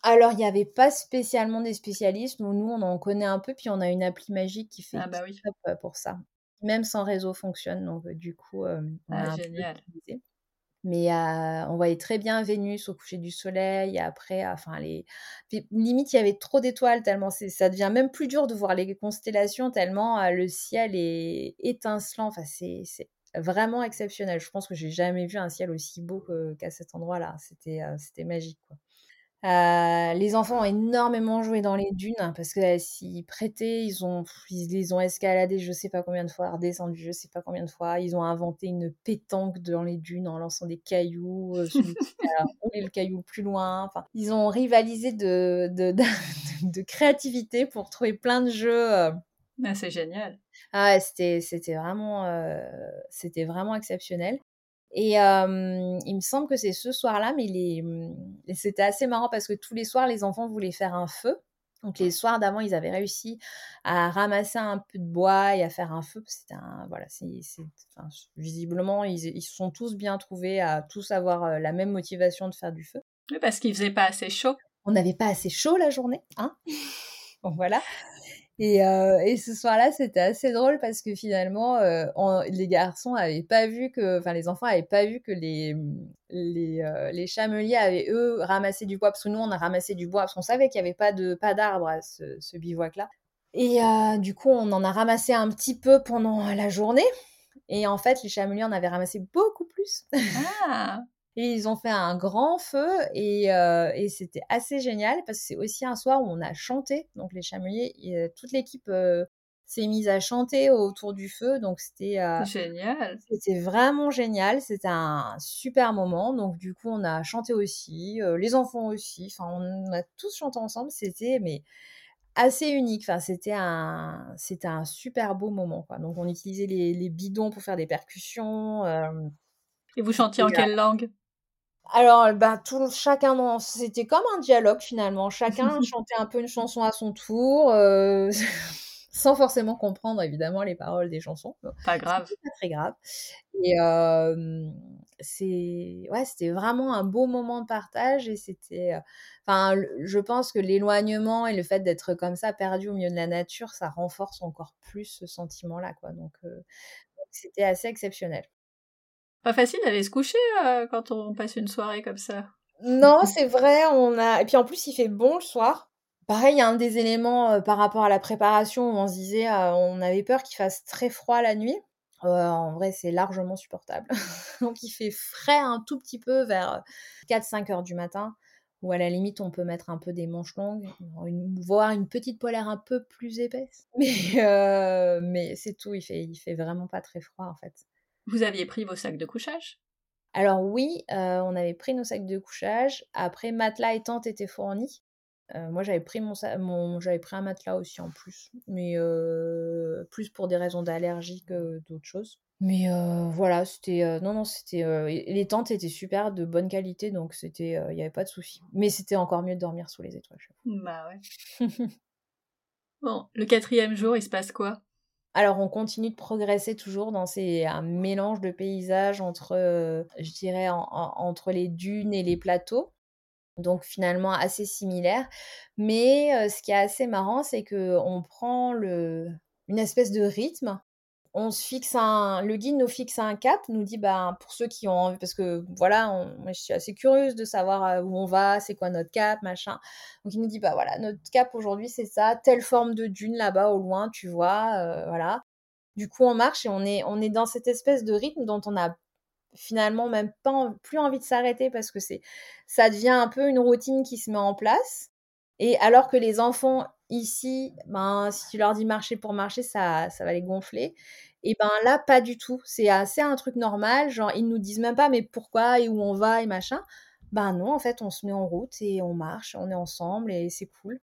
alors, il n'y avait pas spécialement des spécialistes. Nous, on en connaît un peu, puis on a une appli magique qui fait ah bah oui. Euh, pour ça. Même sans réseau fonctionne, donc euh, du coup, euh, on ah, génial. Mais on voyait très bien Vénus au coucher du soleil. Après, enfin, les... limite, il y avait trop d'étoiles, tellement ça devient même plus dur de voir les constellations, tellement le ciel est étincelant. Enfin, c'est vraiment exceptionnel. Je pense que j'ai jamais vu un ciel aussi beau qu'à cet endroit-là. C'était c'était magique. Quoi. Euh, les enfants ont énormément joué dans les dunes hein, parce que euh, s'ils prêtaient, ils ont, ils les ont escaladés je sais pas combien de fois, redescendus je sais pas combien de fois. Ils ont inventé une pétanque dans les dunes en lançant des cailloux, euh, celui le caillou plus loin. Enfin, ils ont rivalisé de, de, de, créativité pour trouver plein de jeux. Ah, c'est génial. Ah, c'était, c'était vraiment, c'était vraiment exceptionnel. Et il me semble que c'est ce soir-là, mais mmh, c'était assez marrant parce que tous les soirs, les enfants voulaient faire un feu. Donc les soirs d'avant, ils avaient réussi à ramasser un peu de bois et à faire un feu. C'était un, voilà, c'est, visiblement, ils, ils se sont tous bien trouvés à tous avoir la même motivation de faire du feu. Oui, parce qu'il faisait pas assez chaud. On n'avait pas assez chaud la journée, hein Donc voilà. Et, euh, et, ce soir-là, c'était assez drôle parce que finalement, euh, les garçons avaient pas vu que, enfin, les enfants avaient pas vu que les les, euh, les, chameliers avaient eux ramassé du bois parce que nous, on a ramassé du bois parce qu'on savait qu'il y avait pas de pas d'arbres à ce, ce bivouac-là. Et du coup, on en a ramassé un petit peu pendant la journée. Et en fait, les chameliers en avaient ramassé beaucoup plus. Ah et ils ont fait un grand feu et, euh, et c'était assez génial parce que c'est aussi un soir où on a chanté. Donc les chameliers, euh, toute l'équipe euh, s'est mise à chanter autour du feu. Donc c'était génial. C'était vraiment génial. C'était un super moment. Donc du coup on a chanté aussi, les enfants aussi. Enfin on a tous chanté ensemble. C'était mais assez unique. Enfin, c'était un, c'était un super beau moment. Quoi. Donc, on utilisait les, les, bidons pour faire des percussions. Et vous chantiez en quelle langue? Alors, ben, tout, chacun, c'était comme un dialogue finalement. Chacun chantait un peu une chanson à son tour, euh, sans forcément comprendre évidemment les paroles des chansons. Pas grave. Pas très grave. Et c'est, ouais, c'était vraiment un beau moment de partage et c'était, enfin, je pense que l'éloignement et le fait d'être comme ça perdu au milieu de la nature, ça renforce encore plus ce sentiment-là, quoi. donc c'était assez exceptionnel. Pas facile d'aller se coucher euh, quand on passe une soirée comme ça. Non, c'est vrai, on a et puis en plus il fait bon le soir. Pareil, il y a un des éléments euh, par rapport à la préparation où on se disait euh, on avait peur qu'il fasse très froid la nuit. en vrai, c'est largement supportable. Donc il fait frais un tout petit peu vers 4-5 heures du matin ou à la limite on peut mettre un peu des manches longues, voire une petite polaire un peu plus épaisse. Mais, mais c'est tout, il fait, il fait vraiment pas très froid en fait. Vous aviez pris vos sacs de couchage? Alors oui, euh, on avait pris nos sacs de couchage. Après, matelas et tente étaient fournis. Euh, moi, j'avais pris mon, mon j'avais pris un matelas aussi en plus, mais euh, plus pour des raisons d'allergie que d'autres choses. Mais voilà, c'était non non, c'était les tentes étaient super de bonne qualité, donc c'était il n'y avait pas de souci. Mais c'était encore mieux de dormir sous les étoiles. Bah ouais. bon, le quatrième jour, il se passe quoi? Alors, on continue de progresser toujours dans ces un mélange de paysages entre, euh, je dirais, entre les dunes et les plateaux. Donc finalement assez similaire. Mais euh, ce qui est assez marrant, c'est que on prend le, une espèce de rythme on se fixe un, le guide nous fixe un cap, nous dit bah pour ceux qui ont envie, parce que voilà, je suis assez curieuse de savoir euh, où on va, c'est quoi notre cap, machin. Donc il nous dit bah voilà, notre cap aujourd'hui c'est ça, telle forme de dune là-bas au loin, tu vois, euh, voilà. Du coup on marche et on est on est dans cette espèce de rythme dont on a finalement même pas plus envie de s'arrêter parce que c'est ça devient un peu une routine qui se met en place. Et alors que les enfants ici, ben, si tu leur dis marcher pour marcher, ça, ça va les gonfler. Et ben là, pas du tout. C'est assez un truc normal. Genre, ils nous disent même pas, mais pourquoi et où on va et machin. Ben non, en fait, on se met en route et on marche, on est ensemble et c'est cool.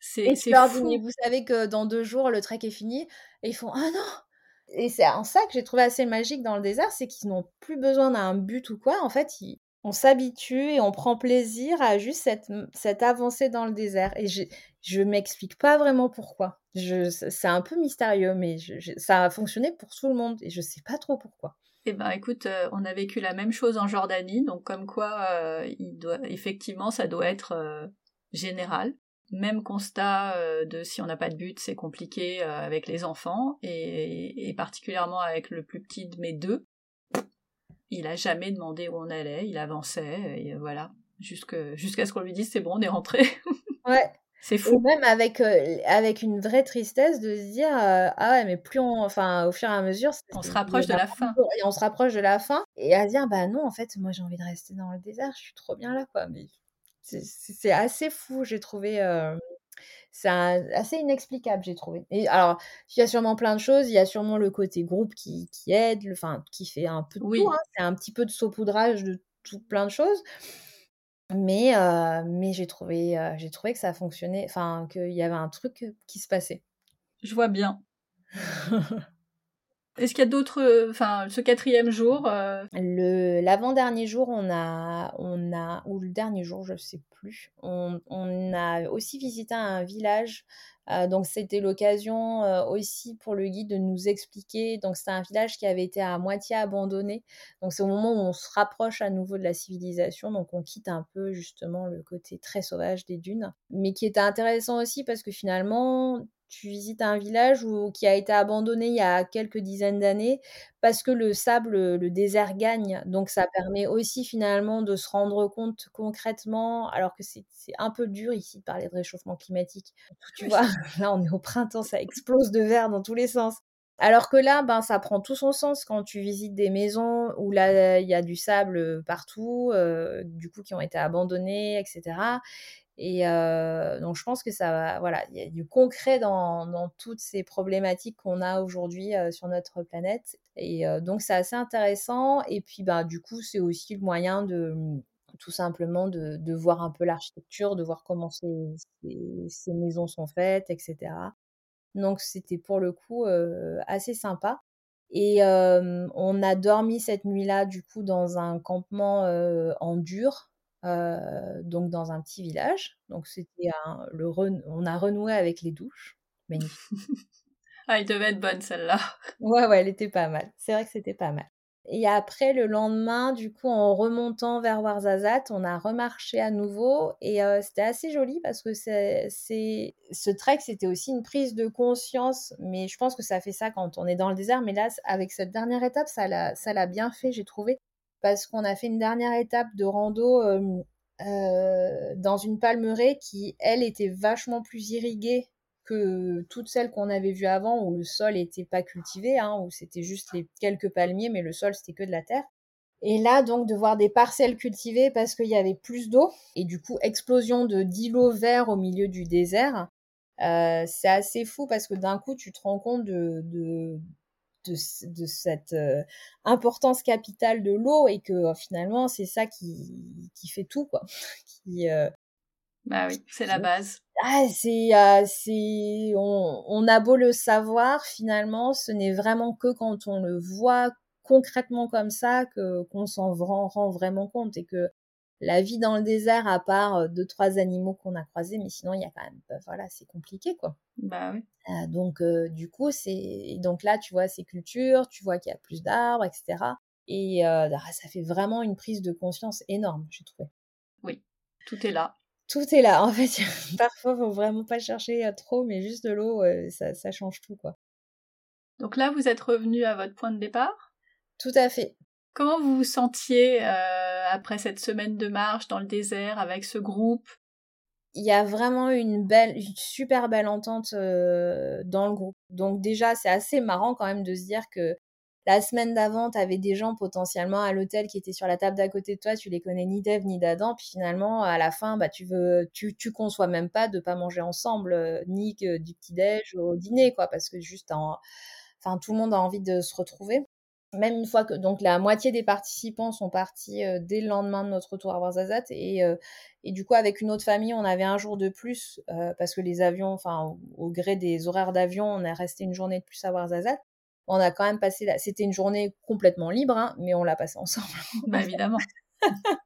C'est fou. vous savez que dans deux jours, le trek est fini. Et ils font Ah non Et c'est en ça que j'ai trouvé assez magique dans le désert, c'est qu'ils n'ont plus besoin d'un but ou quoi. En fait, ils, on s'habitue et on prend plaisir à juste cette, cette avancée dans le désert. Et je, je m'explique pas vraiment pourquoi. c'est un peu mystérieux, mais ça a fonctionné pour tout le monde et je sais pas trop pourquoi. Eh ben, écoute, euh, on a vécu la même chose en Jordanie, donc comme quoi, euh, il doit, effectivement, ça doit être euh, général. Même constat de si on n'a pas de but, c'est compliqué avec les enfants et, et, particulièrement avec le plus petit de mes deux. Il a jamais demandé où on allait, il avançait et voilà, jusqu'à ce qu'on lui dise c'est bon, on est rentré. ouais, c'est fou. même avec, euh, avec une vraie tristesse de se dire euh, ah ouais mais plus on enfin au fur et à mesure on se rapproche de la fin. et on se rapproche de la fin et à se dire bah non en fait moi j'ai envie de rester dans le désert je suis trop bien là quoi. Mais c'est assez fou j'ai trouvé euh, c'est assez inexplicable j'ai trouvé et alors il y a sûrement plein de choses il y a sûrement le côté groupe qui, qui aide enfin qui fait un peu de tout hein. c'est un petit peu de saupoudrage de tout plein de choses mais, mais j'ai trouvé, j'ai trouvé que ça fonctionnait, enfin, qu'il y avait un truc qui se passait. Je vois bien. Est-ce qu'il y a d'autres, enfin, ce quatrième jour Le l'avant-dernier jour, on a, on a, ou le dernier jour, je sais plus. On, on a aussi visité un village euh, donc c'était l'occasion euh, aussi pour le guide de nous expliquer. Donc c'était un village qui avait été à moitié abandonné. Donc c'est au moment où on se rapproche à nouveau de la civilisation. Donc on quitte un peu justement le côté très sauvage des dunes. Mais qui était intéressant aussi parce que finalement tu visites un village qui a été abandonné il y a quelques dizaines d'années parce que le sable, le désert gagne. Donc ça permet aussi finalement de se rendre compte concrètement, alors que c'est un peu dur ici de parler de réchauffement climatique. Tu vois, là on est au printemps, ça explose de verre dans tous les sens. Alors que là, ben, ça prend tout son sens quand tu visites des maisons où là, il y a du sable partout, euh, du coup, qui ont été abandonnées, etc. Et euh, donc, je pense que ça va, voilà, il y a du concret dans, toutes ces problématiques qu'on a aujourd'hui euh, sur notre planète. Et euh, donc, c'est assez intéressant. Et puis, bah, du coup, c'est aussi le moyen de tout simplement de, voir un peu l'architecture, de voir comment ces, maisons sont faites, etc. Donc, c'était pour le coup assez sympa. Et on a dormi cette nuit-là, du coup, dans un campement en dur, euh, donc dans un petit village. Donc c'était le on a renoué avec les douches. Magnifique. ah, elle devait être bonne celle-là. Ouais, ouais, elle était pas mal. C'est vrai que c'était pas mal. Et après, le lendemain, du coup, en remontant vers Warzazat, on a remarché à nouveau et euh, c'était assez joli parce que c'est, ce trek, c'était aussi une prise de conscience, mais je pense que ça fait ça quand on est dans le désert. Mais là, avec cette dernière étape, ça l'a, ça l'a bien fait, j'ai trouvé parce qu'on a fait une dernière étape de rando euh, euh, dans une palmeraie qui, elle, était vachement plus irriguée que toutes celles qu'on avait vues avant, où le sol n'était pas cultivé, hein, où c'était juste les quelques palmiers, mais le sol, c'était que de la terre. Et là, donc, de voir des parcelles cultivées parce qu'il y avait plus d'eau, et du coup, explosion de d'îlots verts au milieu du désert, euh, c'est assez fou parce que d'un coup, tu te rends compte de, de, cette euh, importance capitale de l'eau et que euh, finalement c'est ça qui, qui fait tout quoi. qui, euh, bah oui, c'est la base. Ah, c'est, c'est, on, on, a beau le savoir, finalement, ce n'est vraiment que quand on le voit concrètement comme ça que qu'on s'en rend, rend, vraiment compte et que la vie dans le désert, à part euh, deux, trois animaux qu'on a croisés, mais sinon, il y a quand même, bah, voilà, c'est compliqué, quoi. Bah oui. Euh, donc, euh, du coup, c'est, donc là, tu vois ces cultures, tu vois qu'il y a plus d'arbres, etc. Et bah, ça fait vraiment une prise de conscience énorme, j'ai trouvé. Oui, tout est là. Tout est là. En fait, parfois, faut vraiment pas chercher trop, mais juste de l'eau, ça, ça change tout, quoi. Donc là, vous êtes revenu à votre point de départ? Tout à fait. Comment vous vous sentiez euh, après cette semaine de marche dans le désert avec ce groupe Il y a vraiment une belle, une super belle entente euh, dans le groupe. Donc déjà, c'est assez marrant quand même de se dire que la semaine d'avant, tu avais des gens potentiellement à l'hôtel qui étaient sur la table d'à côté de toi, tu les connais ni d'Ève ni d'Adam, puis finalement, à la fin, bah, tu veux, tu, tu conçois même pas de pas manger ensemble, euh, ni du petit-déj au dîner, quoi, parce que juste, enfin, tout le monde a envie de se retrouver. Même une fois que donc la moitié des participants sont partis dès le lendemain de notre retour à Warzazat et, et du coup avec une autre famille on avait un jour de plus parce que les avions enfin au, gré des horaires d'avion on est resté une journée de plus à Warzazat on a quand même passé c'était une journée complètement libre hein, mais on l'a passé ensemble. Bah évidemment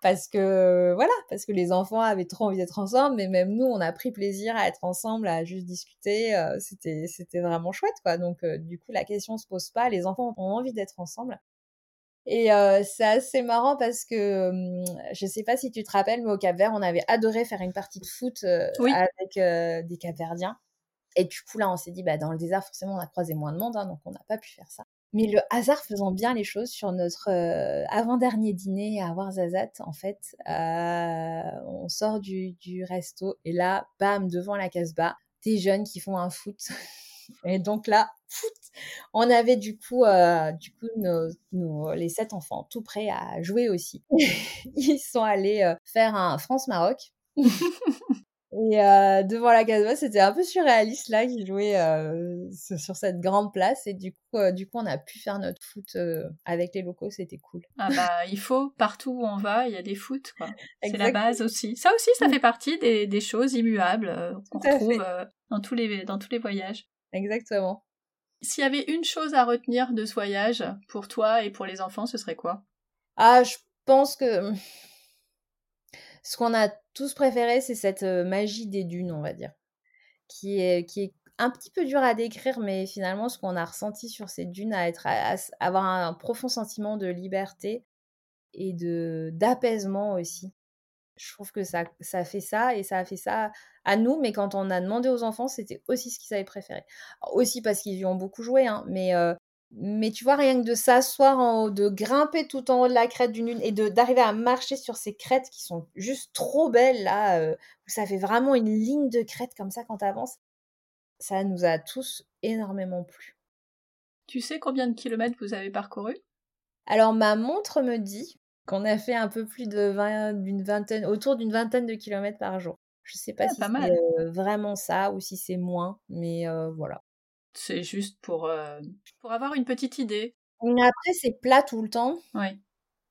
parce que voilà, parce que les enfants avaient trop envie d'être ensemble, mais même nous, on a pris plaisir à être ensemble, à juste discuter. Euh, c'était c'était vraiment chouette, quoi. Donc euh, du coup, la question se pose pas. Les enfants ont envie d'être ensemble. Et euh, c'est assez marrant parce que hum, je sais pas si tu te rappelles, mais au Cap Vert, on avait adoré faire une partie de foot avec des Capverdiens. Et du coup, là, on s'est dit, bah, dans le désert, forcément, on a croisé moins de monde, hein, donc on n'a pas pu faire ça. Mais le hasard faisant bien les choses sur notre euh, avant-dernier dîner à Warzazat, en fait, euh, on sort du, resto et là, bam, devant la Casbah, des jeunes qui font un foot. et donc là, foot, on avait du coup, euh, du coup nos, les sept enfants tout prêts à jouer aussi. Ils sont allés faire un France-Maroc. Et euh, devant la Casbah, c'était un peu surréaliste là qui jouait euh, sur cette grande place et du coup, euh, du coup, on a pu faire notre foot avec les locaux, c'était cool. Ah bah il faut partout où on va, il y a des foot quoi. C'est la base aussi. Ça aussi, ça fait partie des, des choses immuables qu'on retrouve dans tous les dans tous les voyages. Exactement. S'il y avait une chose à retenir de ce voyage pour toi et pour les enfants, ce serait quoi? Ah, je pense que ce qu'on a tous préféré, c'est cette magie des dunes, on va dire, qui est, qui est un petit peu dur à décrire, mais finalement, ce qu'on a ressenti sur ces dunes, à, être, avoir un, profond sentiment de liberté et de d'apaisement aussi. Je trouve que ça, ça fait ça et ça a fait ça à nous, mais quand on a demandé aux enfants, c'était aussi ce qu'ils avaient préféré. aussi parce qu'ils y ont beaucoup joué, hein, mais mais tu vois, rien que de s'asseoir en haut, de grimper tout en haut de la crête d'une lune et d'arriver à marcher sur ces crêtes qui sont juste trop belles là, euh, où ça fait vraiment une ligne de crête comme ça quand tu avances, ça nous a tous énormément plu. Tu sais combien de kilomètres vous avez parcouru? Alors ma montre me dit qu'on a fait un peu plus de 20, d'une vingtaine, autour d'une vingtaine de kilomètres par jour. Je sais pas ah, si c'est euh, vraiment ça ou si c'est moins, mais euh, voilà. C'est juste pour, euh, pour avoir une petite idée. Après, c'est plat tout le temps. Oui.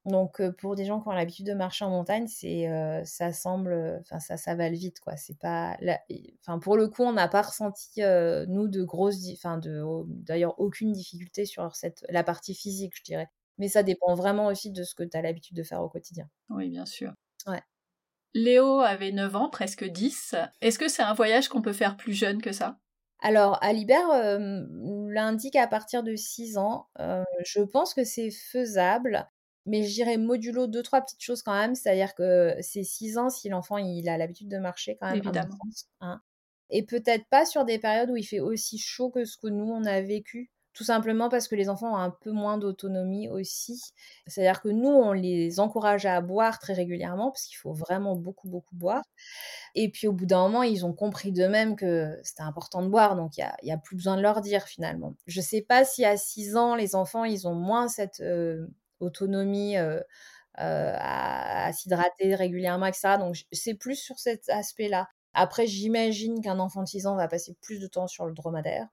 Donc, pour des gens qui ont l'habitude de marcher en montagne, c'est, ça semble, enfin, ça, ça va vite, quoi. C'est pas, enfin, pour le coup, on n'a pas ressenti, nous, de grosses, enfin, de, d'ailleurs, aucune difficulté sur cette, la partie physique, je dirais. Mais ça dépend vraiment aussi de ce que tu as l'habitude de faire au quotidien. Oui, bien sûr. Ouais. Léo avait 9 ans, presque 10. Est-ce que c'est un voyage qu'on peut faire plus jeune que ça? Alors, Alibert l'indique à partir de 6 ans. je pense que c'est faisable, mais je dirais modulo deux, trois petites choses quand même. C'est-à-dire que c'est 6 ans si l'enfant il a l'habitude de marcher quand même. Évidemment. Hein. Et peut-être pas sur des périodes où il fait aussi chaud que ce que nous on a vécu tout simplement parce que les enfants ont un peu moins d'autonomie aussi. C'est-à-dire que nous, on les encourage à boire très régulièrement, parce qu'il faut vraiment beaucoup, beaucoup boire. Et puis au bout d'un moment, ils ont compris d'eux-mêmes que c'était important de boire, donc il n'y a, plus besoin de leur dire finalement. Je ne sais pas si à 6 ans, les enfants, ils ont moins cette euh, autonomie. Euh, euh, à, s'hydrater régulièrement, etc. Donc c'est plus sur cet aspect-là. Après, j'imagine qu'un enfant de 6 ans va passer plus de temps sur le dromadaire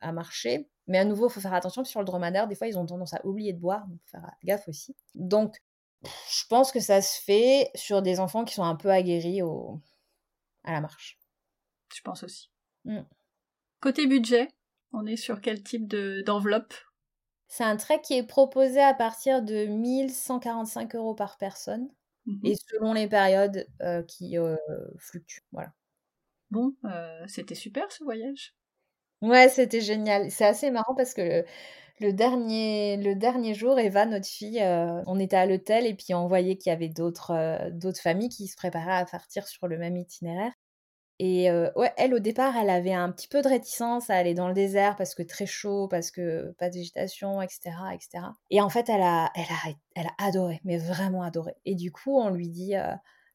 à marcher. Mais à nouveau, il faut faire attention sur le dromadaire. Des fois, ils ont tendance à oublier de boire, donc faut faire gaffe aussi. Donc, je pense que ça se fait sur des enfants qui sont un peu aguerris au... à la marche. Je pense aussi. Mm. Côté budget, on est sur quel type d'enveloppe? C'est un trek qui est proposé à partir de 1145 euros par personne. Mhm. Et selon les périodes euh, qui euh, fluctuent. Voilà. Bon, euh, c'était super ce voyage. Ouais, c'était génial. C'est assez marrant parce que le, dernier, le dernier jour, Eva, notre fille, euh, on était à l'hôtel et puis on voyait qu'il y avait d'autres euh, familles qui se préparaient à partir sur le même itinéraire. Et euh, elle, au départ, elle avait un petit peu de réticence à aller dans le désert parce que très chaud, parce que pas de végétation, etc., etc. Et en fait, elle a, elle elle a adoré, mais vraiment adoré. Et du coup, on lui dit,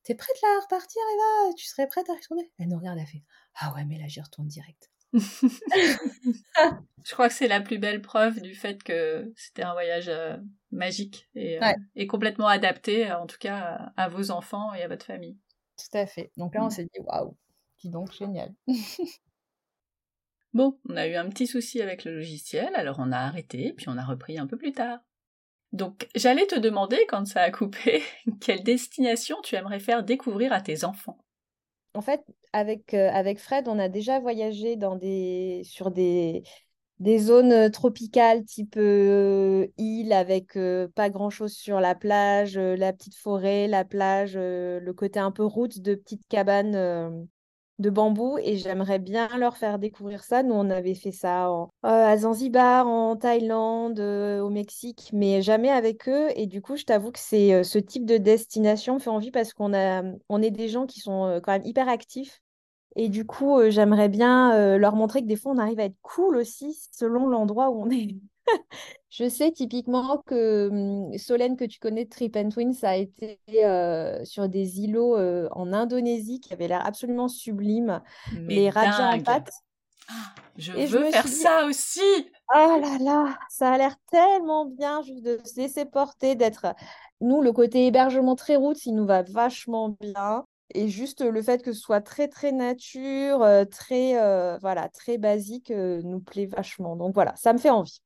t'es prête là à repartir, Eva? Tu serais prête à retourner? Elle nous regarde, elle fait, ah ouais, mais là, j'y retourne direct. je crois que c'est la plus belle preuve du fait que c'était un voyage euh, magique et, euh, et, complètement adapté, en tout cas, à, vos enfants et à votre famille. Tout à fait. Donc là, on mm. s'est dit, waouh, dis donc, génial. Bon, on a eu un petit souci avec le logiciel, alors on a arrêté, puis on a repris un peu plus tard. Donc, j'allais te demander, quand ça a coupé, quelle destination tu aimerais faire découvrir à tes enfants? En fait, avec, euh, avec Fred, on a déjà voyagé dans des, sur des, des zones tropicales type euh, île avec euh, pas grand-chose sur la plage, la petite forêt, la plage, le côté un peu route de petites cabanes de bambou et j'aimerais bien leur faire découvrir ça. Nous, on avait fait ça euh, à Zanzibar, en Thaïlande, euh, au Mexique, mais jamais avec eux. Et du coup, je t'avoue que c'est euh, ce type de destination me fait envie parce qu'on a, on est des gens qui sont quand même hyper actifs. Et du coup, j'aimerais bien leur montrer que des fois, on arrive à être cool aussi selon l'endroit où on est. Je sais typiquement que hum, Solène, que tu connais de Trip and Twins, a été euh, sur des îlots euh, en Indonésie qui avaient l'air absolument sublimes. les rajas en pâte. Je veux faire ça aussi. Oh là là, ça a l'air tellement bien juste de se laisser porter, d'être. Nous, le côté hébergement très route, il nous va vachement bien. Et juste le fait que ce soit très très nature, euh, très voilà, très basique, nous plaît vachement. Donc voilà, ça me fait envie.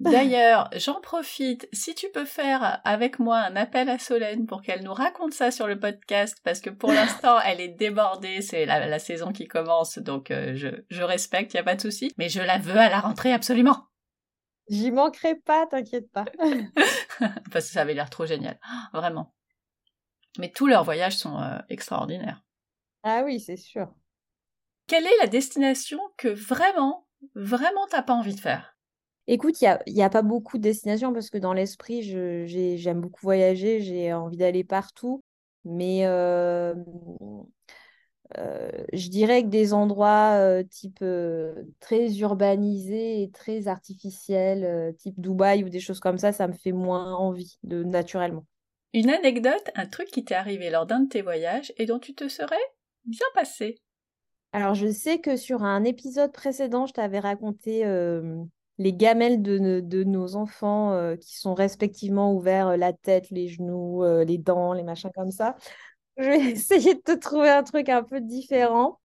D'ailleurs, j'en profite, si tu peux faire avec moi un appel à Solène pour qu'elle nous raconte ça sur le podcast, parce que pour l'instant, elle est débordée, c'est la, saison qui commence, donc euh, je, je respecte, il n'y a pas de souci, mais je la veux à la rentrée absolument. J'y manquerai pas, t'inquiète pas. parce que ça avait l'air trop génial, vraiment. Mais tous leurs voyages sont euh, extraordinaires. Ah oui, c'est sûr. Quelle est la destination que vraiment, vraiment t'as pas envie de faire? Écoute, il n'y a, a, pas beaucoup de destinations parce que dans l'esprit, j'aime beaucoup voyager, j'ai envie d'aller partout. Mais euh, euh, je dirais que des endroits euh, type très urbanisés et très artificiels, type Dubaï ou des choses comme ça, ça me fait moins envie de naturellement. Une anecdote, un truc qui t'est arrivé lors d'un de tes voyages et dont tu te serais bien passé. Alors, je sais que sur un épisode précédent, je t'avais raconté les gamelles de, nos enfants euh, qui sont respectivement ouverts euh, la tête, les genoux, euh, les dents, les machins comme ça. Je vais essayer de te trouver un truc un peu différent.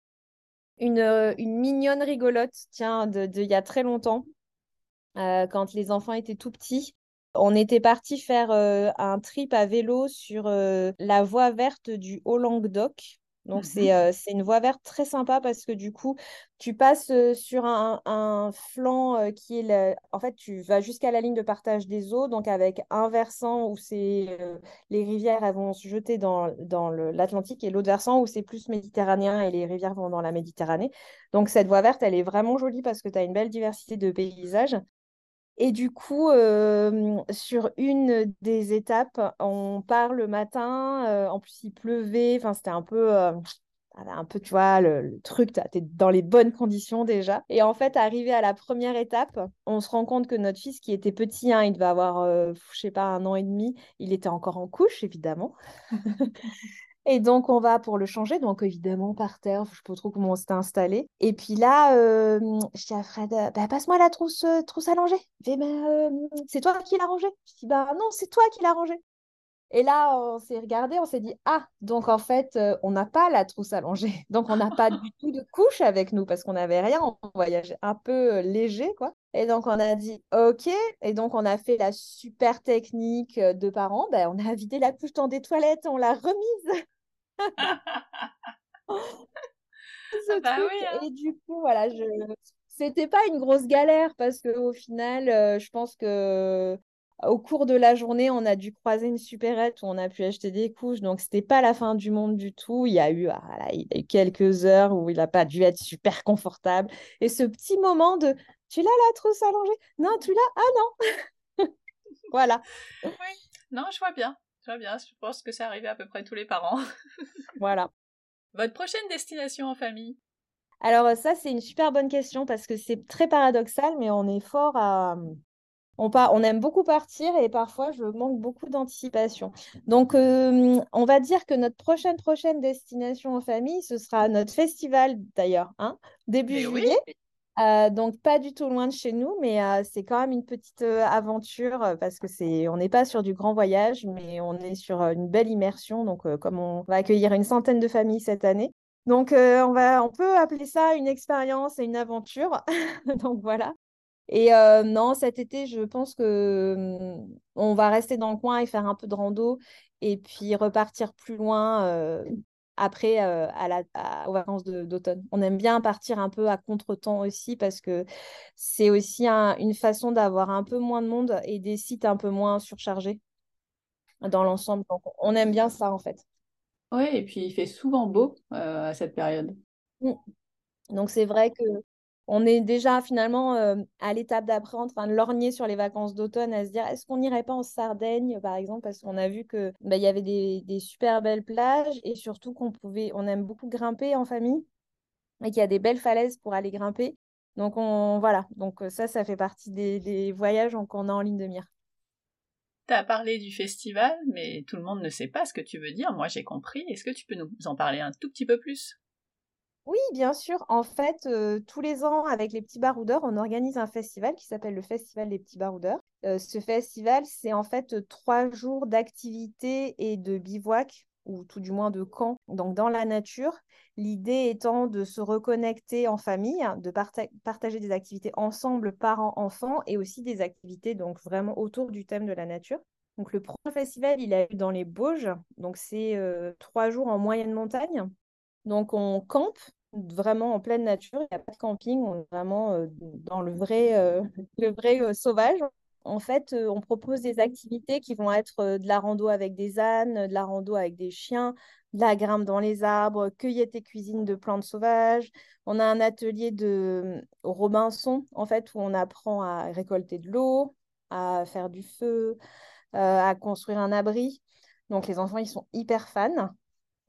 Une, mignonne rigolote, tiens, de, il y a très longtemps, quand les enfants étaient tout petits. On était parti faire un trip à vélo sur la voie verte du Haut-Languedoc. Donc, mmh euh, c'est une voie verte très sympa parce que du coup, tu passes euh, sur un, flanc euh, qui est. En fait, tu vas jusqu'à la ligne de partage des eaux, donc avec un versant où c'est les rivières elles vont se jeter dans, dans l'Atlantique et l'autre versant où c'est plus méditerranéen et les rivières vont dans la Méditerranée. Donc, cette voie verte, elle est vraiment jolie parce que tu as une belle diversité de paysages. Et du coup, sur une des étapes, on part le matin. en plus, il pleuvait. Enfin, c'était un peu, un peu, tu vois, le, truc. Tu es dans les bonnes conditions déjà. Et en fait, arrivé à la première étape, on se rend compte que notre fils, qui était petit, hein, il devait avoir, je sais pas, un an et demi, il était encore en couche, évidemment. Et donc, on va pour le changer. Donc, évidemment, par terre, je sais pas trop comment on s'était installé. Et puis là, euh, je dis à Fred, bah, passe-moi la trousse, euh, trousse à bah, euh, c'est toi qui l'as rangée. Je dis, bah non, c'est toi qui l'as rangée. Et là, on s'est regardé, on s'est dit, ah, donc en fait, on n'a pas la trousse langer. Donc, on n'a pas du tout de couche avec nous parce qu'on n'avait rien. On voyageait un peu léger, quoi. Et donc, on a dit, OK. Et donc, on a fait la super technique de parents. Ben, on a vidé la couche dans des toilettes, on l'a remise ah bah hein. Et du coup, voilà, je... c'était pas une grosse galère parce qu'au final, euh, je pense que au cours de la journée, on a dû croiser une supérette où on a pu acheter des couches. Donc, c'était pas la fin du monde du tout. Il y a eu, ah, il y a eu quelques heures où il n'a pas dû être super confortable. Et ce petit moment de tu l'as la trousse allongée? Non, tu l'as? Ah non Voilà. Oui, non, je vois bien. Très bien, je pense que c'est arrivé à peu près tous les parents. voilà. Votre prochaine destination en famille? Alors ça, c'est une super bonne question parce que c'est très paradoxal, mais on est fort à... On, on aime beaucoup partir et parfois je manque beaucoup d'anticipation. Donc, euh, on va dire que notre prochaine prochaine destination en famille, ce sera notre festival d'ailleurs, hein, début juillet. Euh, donc pas du tout loin de chez nous, mais euh, c'est quand même une petite aventure parce que c'est, on n'est pas sur du grand voyage, mais on est sur une belle immersion. Donc comme on va accueillir une centaine de familles cette année, Donc, on, va, on peut appeler ça une expérience et une aventure. Donc, voilà. Et non, cet été, je pense que mmh, on va rester dans le coin et faire un peu de rando et puis repartir plus loin après à la, aux vacances d'automne. On aime bien partir un peu à contre-temps aussi parce que c'est aussi une façon d'avoir un peu moins de monde et des sites un peu moins surchargés dans l'ensemble. on aime bien ça en fait. Oui, et puis il fait souvent beau à cette période. Mmh. Donc c'est vrai que on est déjà finalement euh, à l'étape d'après en de lorgner sur les vacances d'automne, à se dire est-ce qu'on n'irait pas en Sardaigne, par exemple, parce qu'on a vu que bah, il y avait des, super belles plages et surtout qu'on pouvait, on aime beaucoup grimper en famille et qu'il y a des belles falaises pour aller grimper. Donc on voilà, donc euh, ça, ça fait partie des, voyages qu'on a en ligne de mire. Tu as parlé du festival, mais tout le monde ne sait pas ce que tu veux dire. Moi, j'ai compris. Est-ce que tu peux nous en parler un tout petit peu plus? Oui, bien sûr. En fait, euh, tous les ans, avec les petits baroudeurs, on organise un festival qui s'appelle le Festival des petits baroudeurs. Euh, ce festival, c'est en fait trois jours d'activité et de bivouac, ou tout du moins de camp, donc dans la nature. L'idée étant de se reconnecter en famille, de partager des activités ensemble, parents-enfants, et aussi des activités donc vraiment autour du thème de la nature. Donc le premier festival, il a eu dans les Bauges, donc c'est euh, trois jours en moyenne montagne. Donc on campe vraiment en pleine nature, il n'y a pas de camping, on est vraiment euh, dans le vrai, euh, le vrai euh, sauvage. En fait, on propose des activités qui vont être de la rando avec des ânes, de la rando avec des chiens, de la grimpe dans les arbres, cueillette et cuisine de plantes sauvages. On a un atelier de Robinson, en fait, où on apprend à récolter de l'eau, à faire du feu, à construire un abri. Donc les enfants, ils sont hyper fans.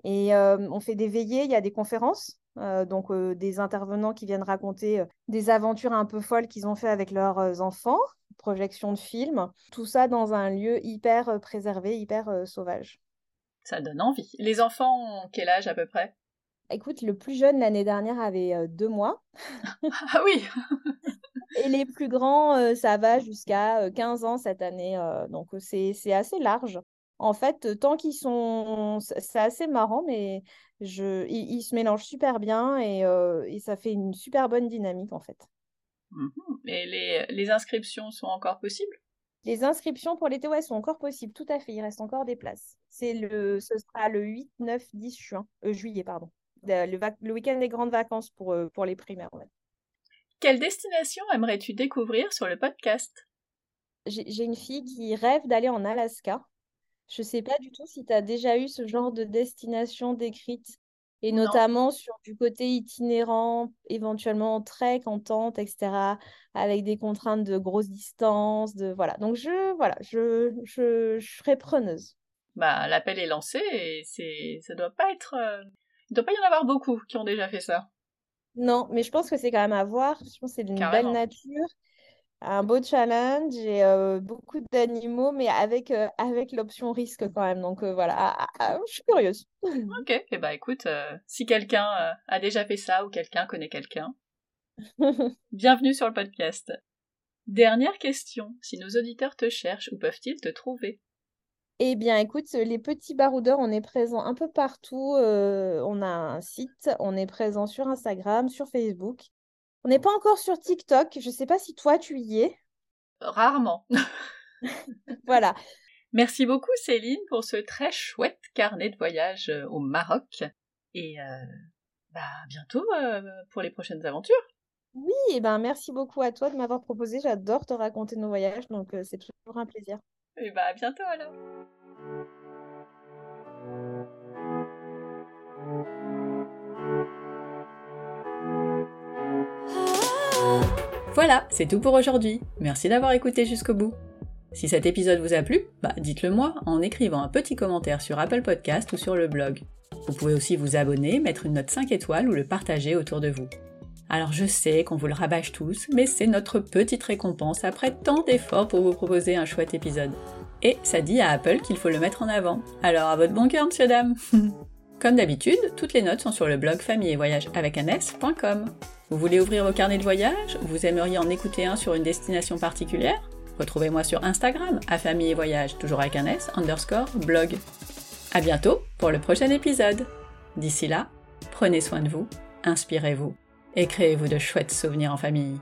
Et on fait des veillées, il y a des conférences, donc des intervenants qui viennent raconter des aventures un peu folles qu'ils ont fait avec leurs enfants, projection de films, tout ça dans un lieu hyper préservé, hyper sauvage. Ça donne envie. Les enfants ont quel âge à peu près? Écoute, le plus jeune l'année dernière avait deux mois. ah oui Et les plus grands, ça va jusqu'à 15 ans cette année. donc c'est assez large en fait, tant qu'ils sont. C'est assez marrant, mais je... ils, se mélangent super bien et, ça fait une super bonne dynamique, en fait. Mmh et les, les, inscriptions sont encore possibles? Les inscriptions pour l'été, ouais, sont encore possibles, tout à fait. Il reste encore des places. C'est le... Ce sera le 8, 9, 10 juin, euh, juillet, pardon. Le, le week-end des grandes vacances pour, euh, pour les primaires. Quelle destination aimerais-tu découvrir sur le podcast? J'ai une fille qui rêve d'aller en Alaska. Je ne sais pas du tout si tu as déjà eu ce genre de destination décrite, et notamment sur du côté itinérant, éventuellement en trek, en tente, etc., avec des contraintes de grosses distances, de voilà. Donc je voilà, je, je, serais preneuse. Bah l'appel est lancé et c'est ça doit pas être euh, il doit pas y en avoir beaucoup qui ont déjà fait ça. Non, mais je pense que c'est quand même à voir. Je pense que c'est d'une belle nature un beau challenge et euh, beaucoup d'animaux, mais avec, euh, avec l'option risque quand même. Donc euh, voilà, ah, ah, ah, je suis curieuse. ok, et eh bah ben, écoute, si quelqu'un a déjà fait ça ou quelqu'un connaît quelqu'un, bienvenue sur le podcast. Dernière question, si nos auditeurs te cherchent, où peuvent-ils te trouver? Eh bien, écoute, les petits baroudeurs, on est présent un peu partout. on a un site, on est présent sur Instagram, sur Facebook. On n'est pas encore sur TikTok. Je ne sais pas si toi, tu y es. Rarement. voilà. Merci beaucoup Céline pour ce très chouette carnet de voyage euh, au Maroc. Et euh, bah, bientôt euh, pour les prochaines aventures. Oui, et ben merci beaucoup à toi de m'avoir proposé. J'adore te raconter nos voyages, donc c'est toujours un plaisir. Et bah à bientôt alors. Voilà, c'est tout pour aujourd'hui. Merci d'avoir écouté jusqu'au bout. Si cet épisode vous a plu, bah dites-le moi en écrivant un petit commentaire sur Apple Podcast ou sur le blog. Vous pouvez aussi vous abonner, mettre une note 5 étoiles ou le partager autour de vous. Alors je sais qu'on vous le rabâche tous, mais c'est notre petite récompense après tant d'efforts pour vous proposer un chouette épisode. Et ça dit à Apple qu'il faut le mettre en avant. Alors à votre bon cœur, monsieur dame Comme d'habitude, toutes les notes sont sur le blog famille et voyage avec un. Vous voulez ouvrir vos carnets de voyage? Vous aimeriez en écouter un sur une destination particulière? Retrouvez-moi sur Instagram, à famille et voyage, toujours avec un S, underscore, blog. À bientôt pour le prochain épisode. D'ici là, prenez soin de vous, inspirez-vous et créez-vous de chouettes souvenirs en famille.